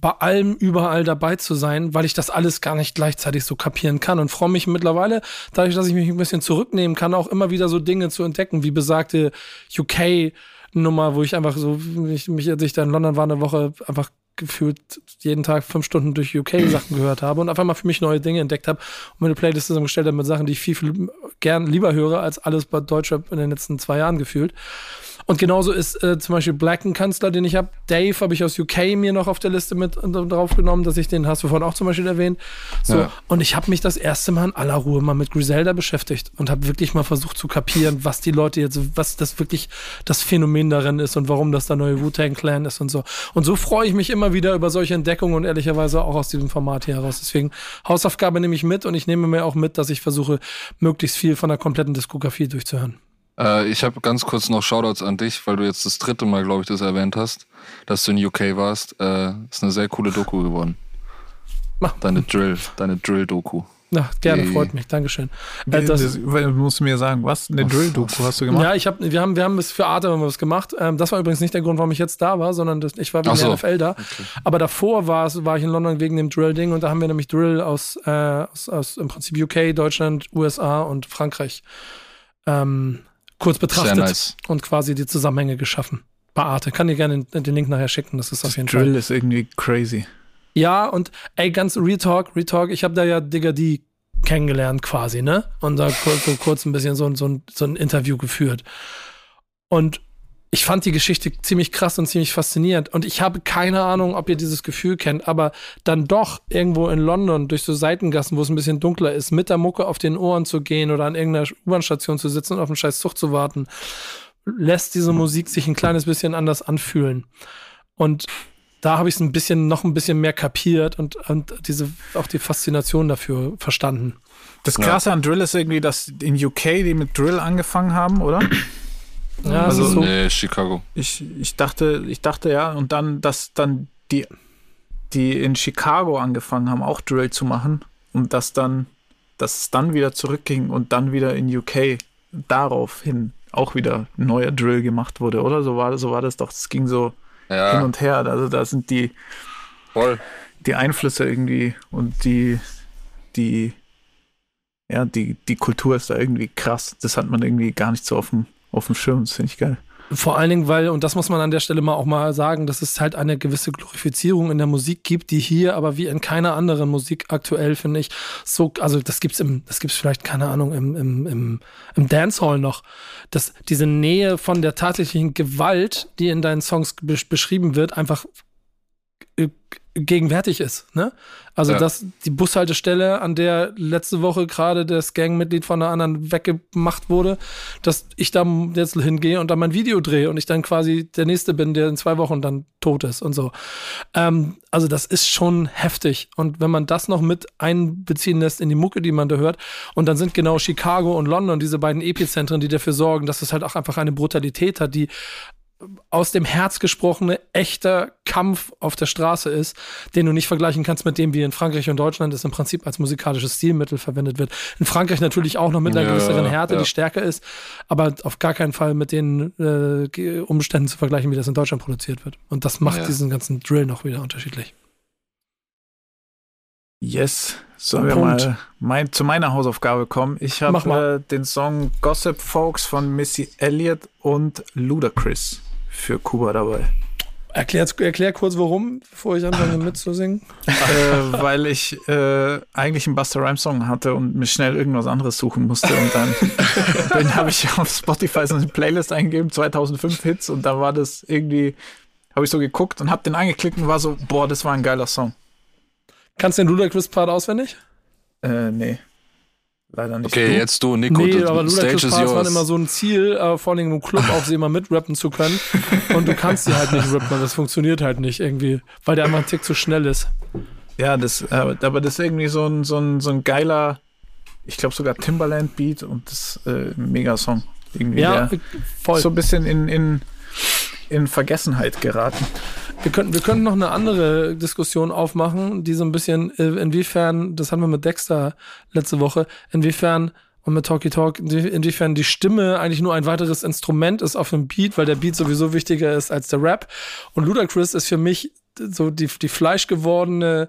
bei allem überall dabei zu sein, weil ich das alles gar nicht gleichzeitig so kapieren kann und freue mich mittlerweile, dadurch, dass ich mich ein bisschen zurücknehmen kann, auch immer wieder so Dinge zu entdecken, wie besagte UK Nummer, wo ich einfach so, mich, mich als ich da in London war, eine Woche einfach gefühlt jeden Tag fünf Stunden durch UK-Sachen gehört habe und einfach mal für mich neue Dinge entdeckt habe und mir eine Playlist zusammengestellt habe mit Sachen, die ich viel, viel gern lieber höre als alles bei Deutschrap in den letzten zwei Jahren gefühlt. Und genauso ist äh, zum Beispiel Blacken Kanzler, den ich habe. Dave habe ich aus UK mir noch auf der Liste mit äh, drauf genommen, dass ich den hast du vorhin auch zum Beispiel erwähnt. So. Ja. Und ich habe mich das erste Mal in aller Ruhe mal mit Griselda beschäftigt und habe wirklich mal versucht zu kapieren, was die Leute jetzt, was das wirklich das Phänomen darin ist und warum das der neue Wu-Tang Clan ist und so. Und so freue ich mich immer wieder über solche Entdeckungen und ehrlicherweise auch aus diesem Format hier heraus. Deswegen Hausaufgabe nehme ich mit und ich nehme mir auch mit, dass ich versuche, möglichst viel von der kompletten Diskografie durchzuhören. Äh, ich habe ganz kurz noch Shoutouts an dich, weil du jetzt das dritte Mal, glaube ich, das erwähnt hast, dass du in UK warst. Äh, ist eine sehr coole Doku geworden. Mach. Deine Drill, deine Drill-Doku. Na, gerne, freut mich, Dankeschön. Äh, das, das, musst du mir sagen, was? Eine Drill-Doku hast du gemacht? Ja, ich hab, wir haben, wir haben es für Arte haben wir was gemacht. Ähm, das war übrigens nicht der Grund, warum ich jetzt da war, sondern das, ich war wegen so. der NFL da. Okay. Aber davor war, war ich in London wegen dem Drill-Ding und da haben wir nämlich Drill aus, äh, aus, aus im Prinzip UK, Deutschland, USA und Frankreich ähm, kurz betrachtet nice. und quasi die Zusammenhänge geschaffen. Bei Arte. Kann dir gerne den, den Link nachher schicken, das ist auf jeden Drill Fall. Drill ist irgendwie crazy. Ja, und ey, ganz Retalk, Retalk, ich habe da ja Digga die kennengelernt quasi, ne? Und da kurz, so kurz ein bisschen so, so, so ein Interview geführt. Und ich fand die Geschichte ziemlich krass und ziemlich faszinierend. Und ich habe keine Ahnung, ob ihr dieses Gefühl kennt, aber dann doch irgendwo in London durch so Seitengassen, wo es ein bisschen dunkler ist, mit der Mucke auf den Ohren zu gehen oder an irgendeiner U-Bahn-Station zu sitzen und auf einen scheiß Zug zu warten, lässt diese Musik sich ein kleines bisschen anders anfühlen. Und da habe ich es ein bisschen, noch ein bisschen mehr kapiert und, und diese, auch die Faszination dafür verstanden. Das Krasse ja. an Drill ist irgendwie, dass in UK die mit Drill angefangen haben, oder? Ja, also, so. Nee, Chicago. Ich, ich dachte, ich dachte ja, und dann, dass dann die, die in Chicago angefangen haben, auch Drill zu machen und dass dann, dass es dann wieder zurückging und dann wieder in UK daraufhin auch wieder neuer Drill gemacht wurde, oder? So war, so war das doch. Es ging so ja. hin und her. Also da sind die, Voll. die Einflüsse irgendwie und die, die, ja, die, die Kultur ist da irgendwie krass. Das hat man irgendwie gar nicht so auf dem auf dem Schirm. Das finde ich geil. Vor allen Dingen, weil, und das muss man an der Stelle mal auch mal sagen, dass es halt eine gewisse Glorifizierung in der Musik gibt, die hier aber wie in keiner anderen Musik aktuell, finde ich, so, also das gibt's im, das gibt's vielleicht, keine Ahnung, im, im, im, im Dancehall noch, dass diese Nähe von der tatsächlichen Gewalt, die in deinen Songs beschrieben wird, einfach äh, gegenwärtig ist. Ne? Also, ja. dass die Bushaltestelle, an der letzte Woche gerade das Gangmitglied von einer anderen weggemacht wurde, dass ich da jetzt hingehe und dann mein Video drehe und ich dann quasi der Nächste bin, der in zwei Wochen dann tot ist und so. Ähm, also, das ist schon heftig. Und wenn man das noch mit einbeziehen lässt in die Mucke, die man da hört, und dann sind genau Chicago und London diese beiden Epizentren, die dafür sorgen, dass es halt auch einfach eine Brutalität hat, die aus dem Herz gesprochene, echter Kampf auf der Straße ist, den du nicht vergleichen kannst mit dem, wie in Frankreich und Deutschland es im Prinzip als musikalisches Stilmittel verwendet wird. In Frankreich natürlich auch noch mit einer ja, gewisseren Härte, ja. die stärker ist, aber auf gar keinen Fall mit den äh, Umständen zu vergleichen, wie das in Deutschland produziert wird. Und das macht ja. diesen ganzen Drill noch wieder unterschiedlich. Yes. Sollen wir mal mein, zu meiner Hausaufgabe kommen? Ich habe äh, den Song Gossip Folks von Missy Elliott und Ludacris für Kuba dabei. Erklär, erklär kurz warum, bevor ich anfange mitzusingen. äh, weil ich äh, eigentlich einen Buster Rhymes Song hatte und mir schnell irgendwas anderes suchen musste und dann, dann habe ich auf Spotify so eine Playlist eingegeben, 2005 Hits und da war das irgendwie, habe ich so geguckt und habe den angeklickt und war so, boah, das war ein geiler Song. Kannst du den Ludacris Part auswendig? Äh, nee. Leider nicht. Okay, du. jetzt du, Nico. Nee, aber Ludacris Parts waren immer so ein Ziel, äh, vor allem im Club auch sie immer mitrappen zu können. Und du kannst sie halt nicht rappen, das funktioniert halt nicht irgendwie, weil der einfach ein Tick zu schnell ist. Ja, das, äh, aber das ist irgendwie so ein, so ein, so ein geiler, ich glaube sogar Timberland Beat und das äh, mega Song. Irgendwie ja, voll. So ein bisschen in, in in Vergessenheit geraten. Wir könnten, wir könnten noch eine andere Diskussion aufmachen, die so ein bisschen, äh, inwiefern, das hatten wir mit Dexter letzte Woche, inwiefern und mit Talkie Talk, inwiefern die Stimme eigentlich nur ein weiteres Instrument ist auf einem Beat, weil der Beat sowieso wichtiger ist als der Rap. Und Ludacris ist für mich so die, die fleischgewordene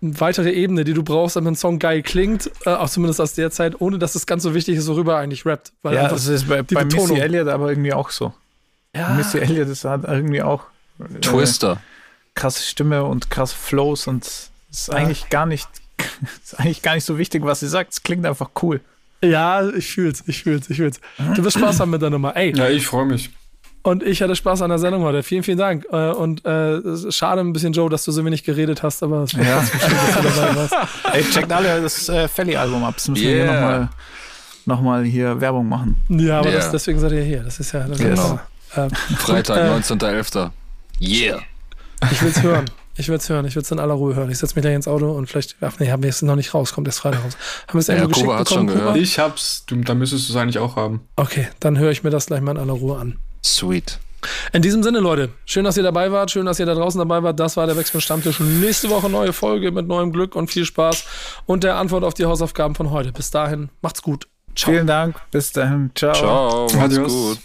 weitere Ebene, die du brauchst, damit ein Song geil klingt, äh, auch zumindest aus der Zeit, ohne dass es ganz so wichtig ist, worüber er eigentlich rappt. Ja, das ist bei, bei Missy Elliott aber irgendwie auch so. Ja. Missy Elliott ist halt irgendwie auch äh, Twister. Krasse Stimme und krasse Flows und es ist ja. eigentlich gar nicht ist eigentlich gar nicht so wichtig, was sie sagt. Es klingt einfach cool. Ja, ich fühl's, ich fühl's, ich fühl's. Du wirst Spaß haben mit der Nummer. Ey. Ja, ich freue mich. Und ich hatte Spaß an der Sendung heute. Vielen, vielen Dank. Äh, und äh, schade ein bisschen, Joe, dass du so wenig geredet hast, aber es war ja. schön, dass du dabei warst. Ey, checkt alle das äh, Felly-Album ab. Das müssen yeah. wir hier nochmal noch mal hier Werbung machen. Ja, aber yeah. das, deswegen seid ihr hier. Das ist ja. Das genau. ist, äh, Freitag, äh, 19.11. Yeah. Ich will's hören. Ich es hören, ich würde es in aller Ruhe hören. Ich setze mich gleich ins Auto und vielleicht, ach nee, haben wir es noch nicht raus, kommt erst Freitag raus. Haben wir es ja, geschickt hat's bekommen, schon gehört. Ich hab's, du, da müsstest du es eigentlich auch haben. Okay, dann höre ich mir das gleich mal in aller Ruhe an. Sweet. In diesem Sinne, Leute, schön, dass ihr dabei wart, schön, dass ihr da draußen dabei wart. Das war der Wechsel Stammtisch. Nächste Woche neue Folge mit neuem Glück und viel Spaß und der Antwort auf die Hausaufgaben von heute. Bis dahin, macht's gut. Ciao. Vielen Dank, bis dahin. Ciao. Ciao, macht's Adios. gut.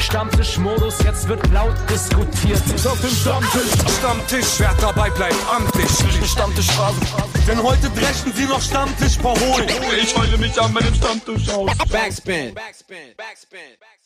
Stammtischmodus, jetzt wird laut diskutiert. Auf dem Stammtisch, Stammtisch, wer dabei bleibt, amtlich. Stammtisch Phase. Denn heute brechen sie noch Stammtisch verholen. Ich heule mich an meinem Stammtisch aus. Backspin. Backspin. Backspin. Backspin.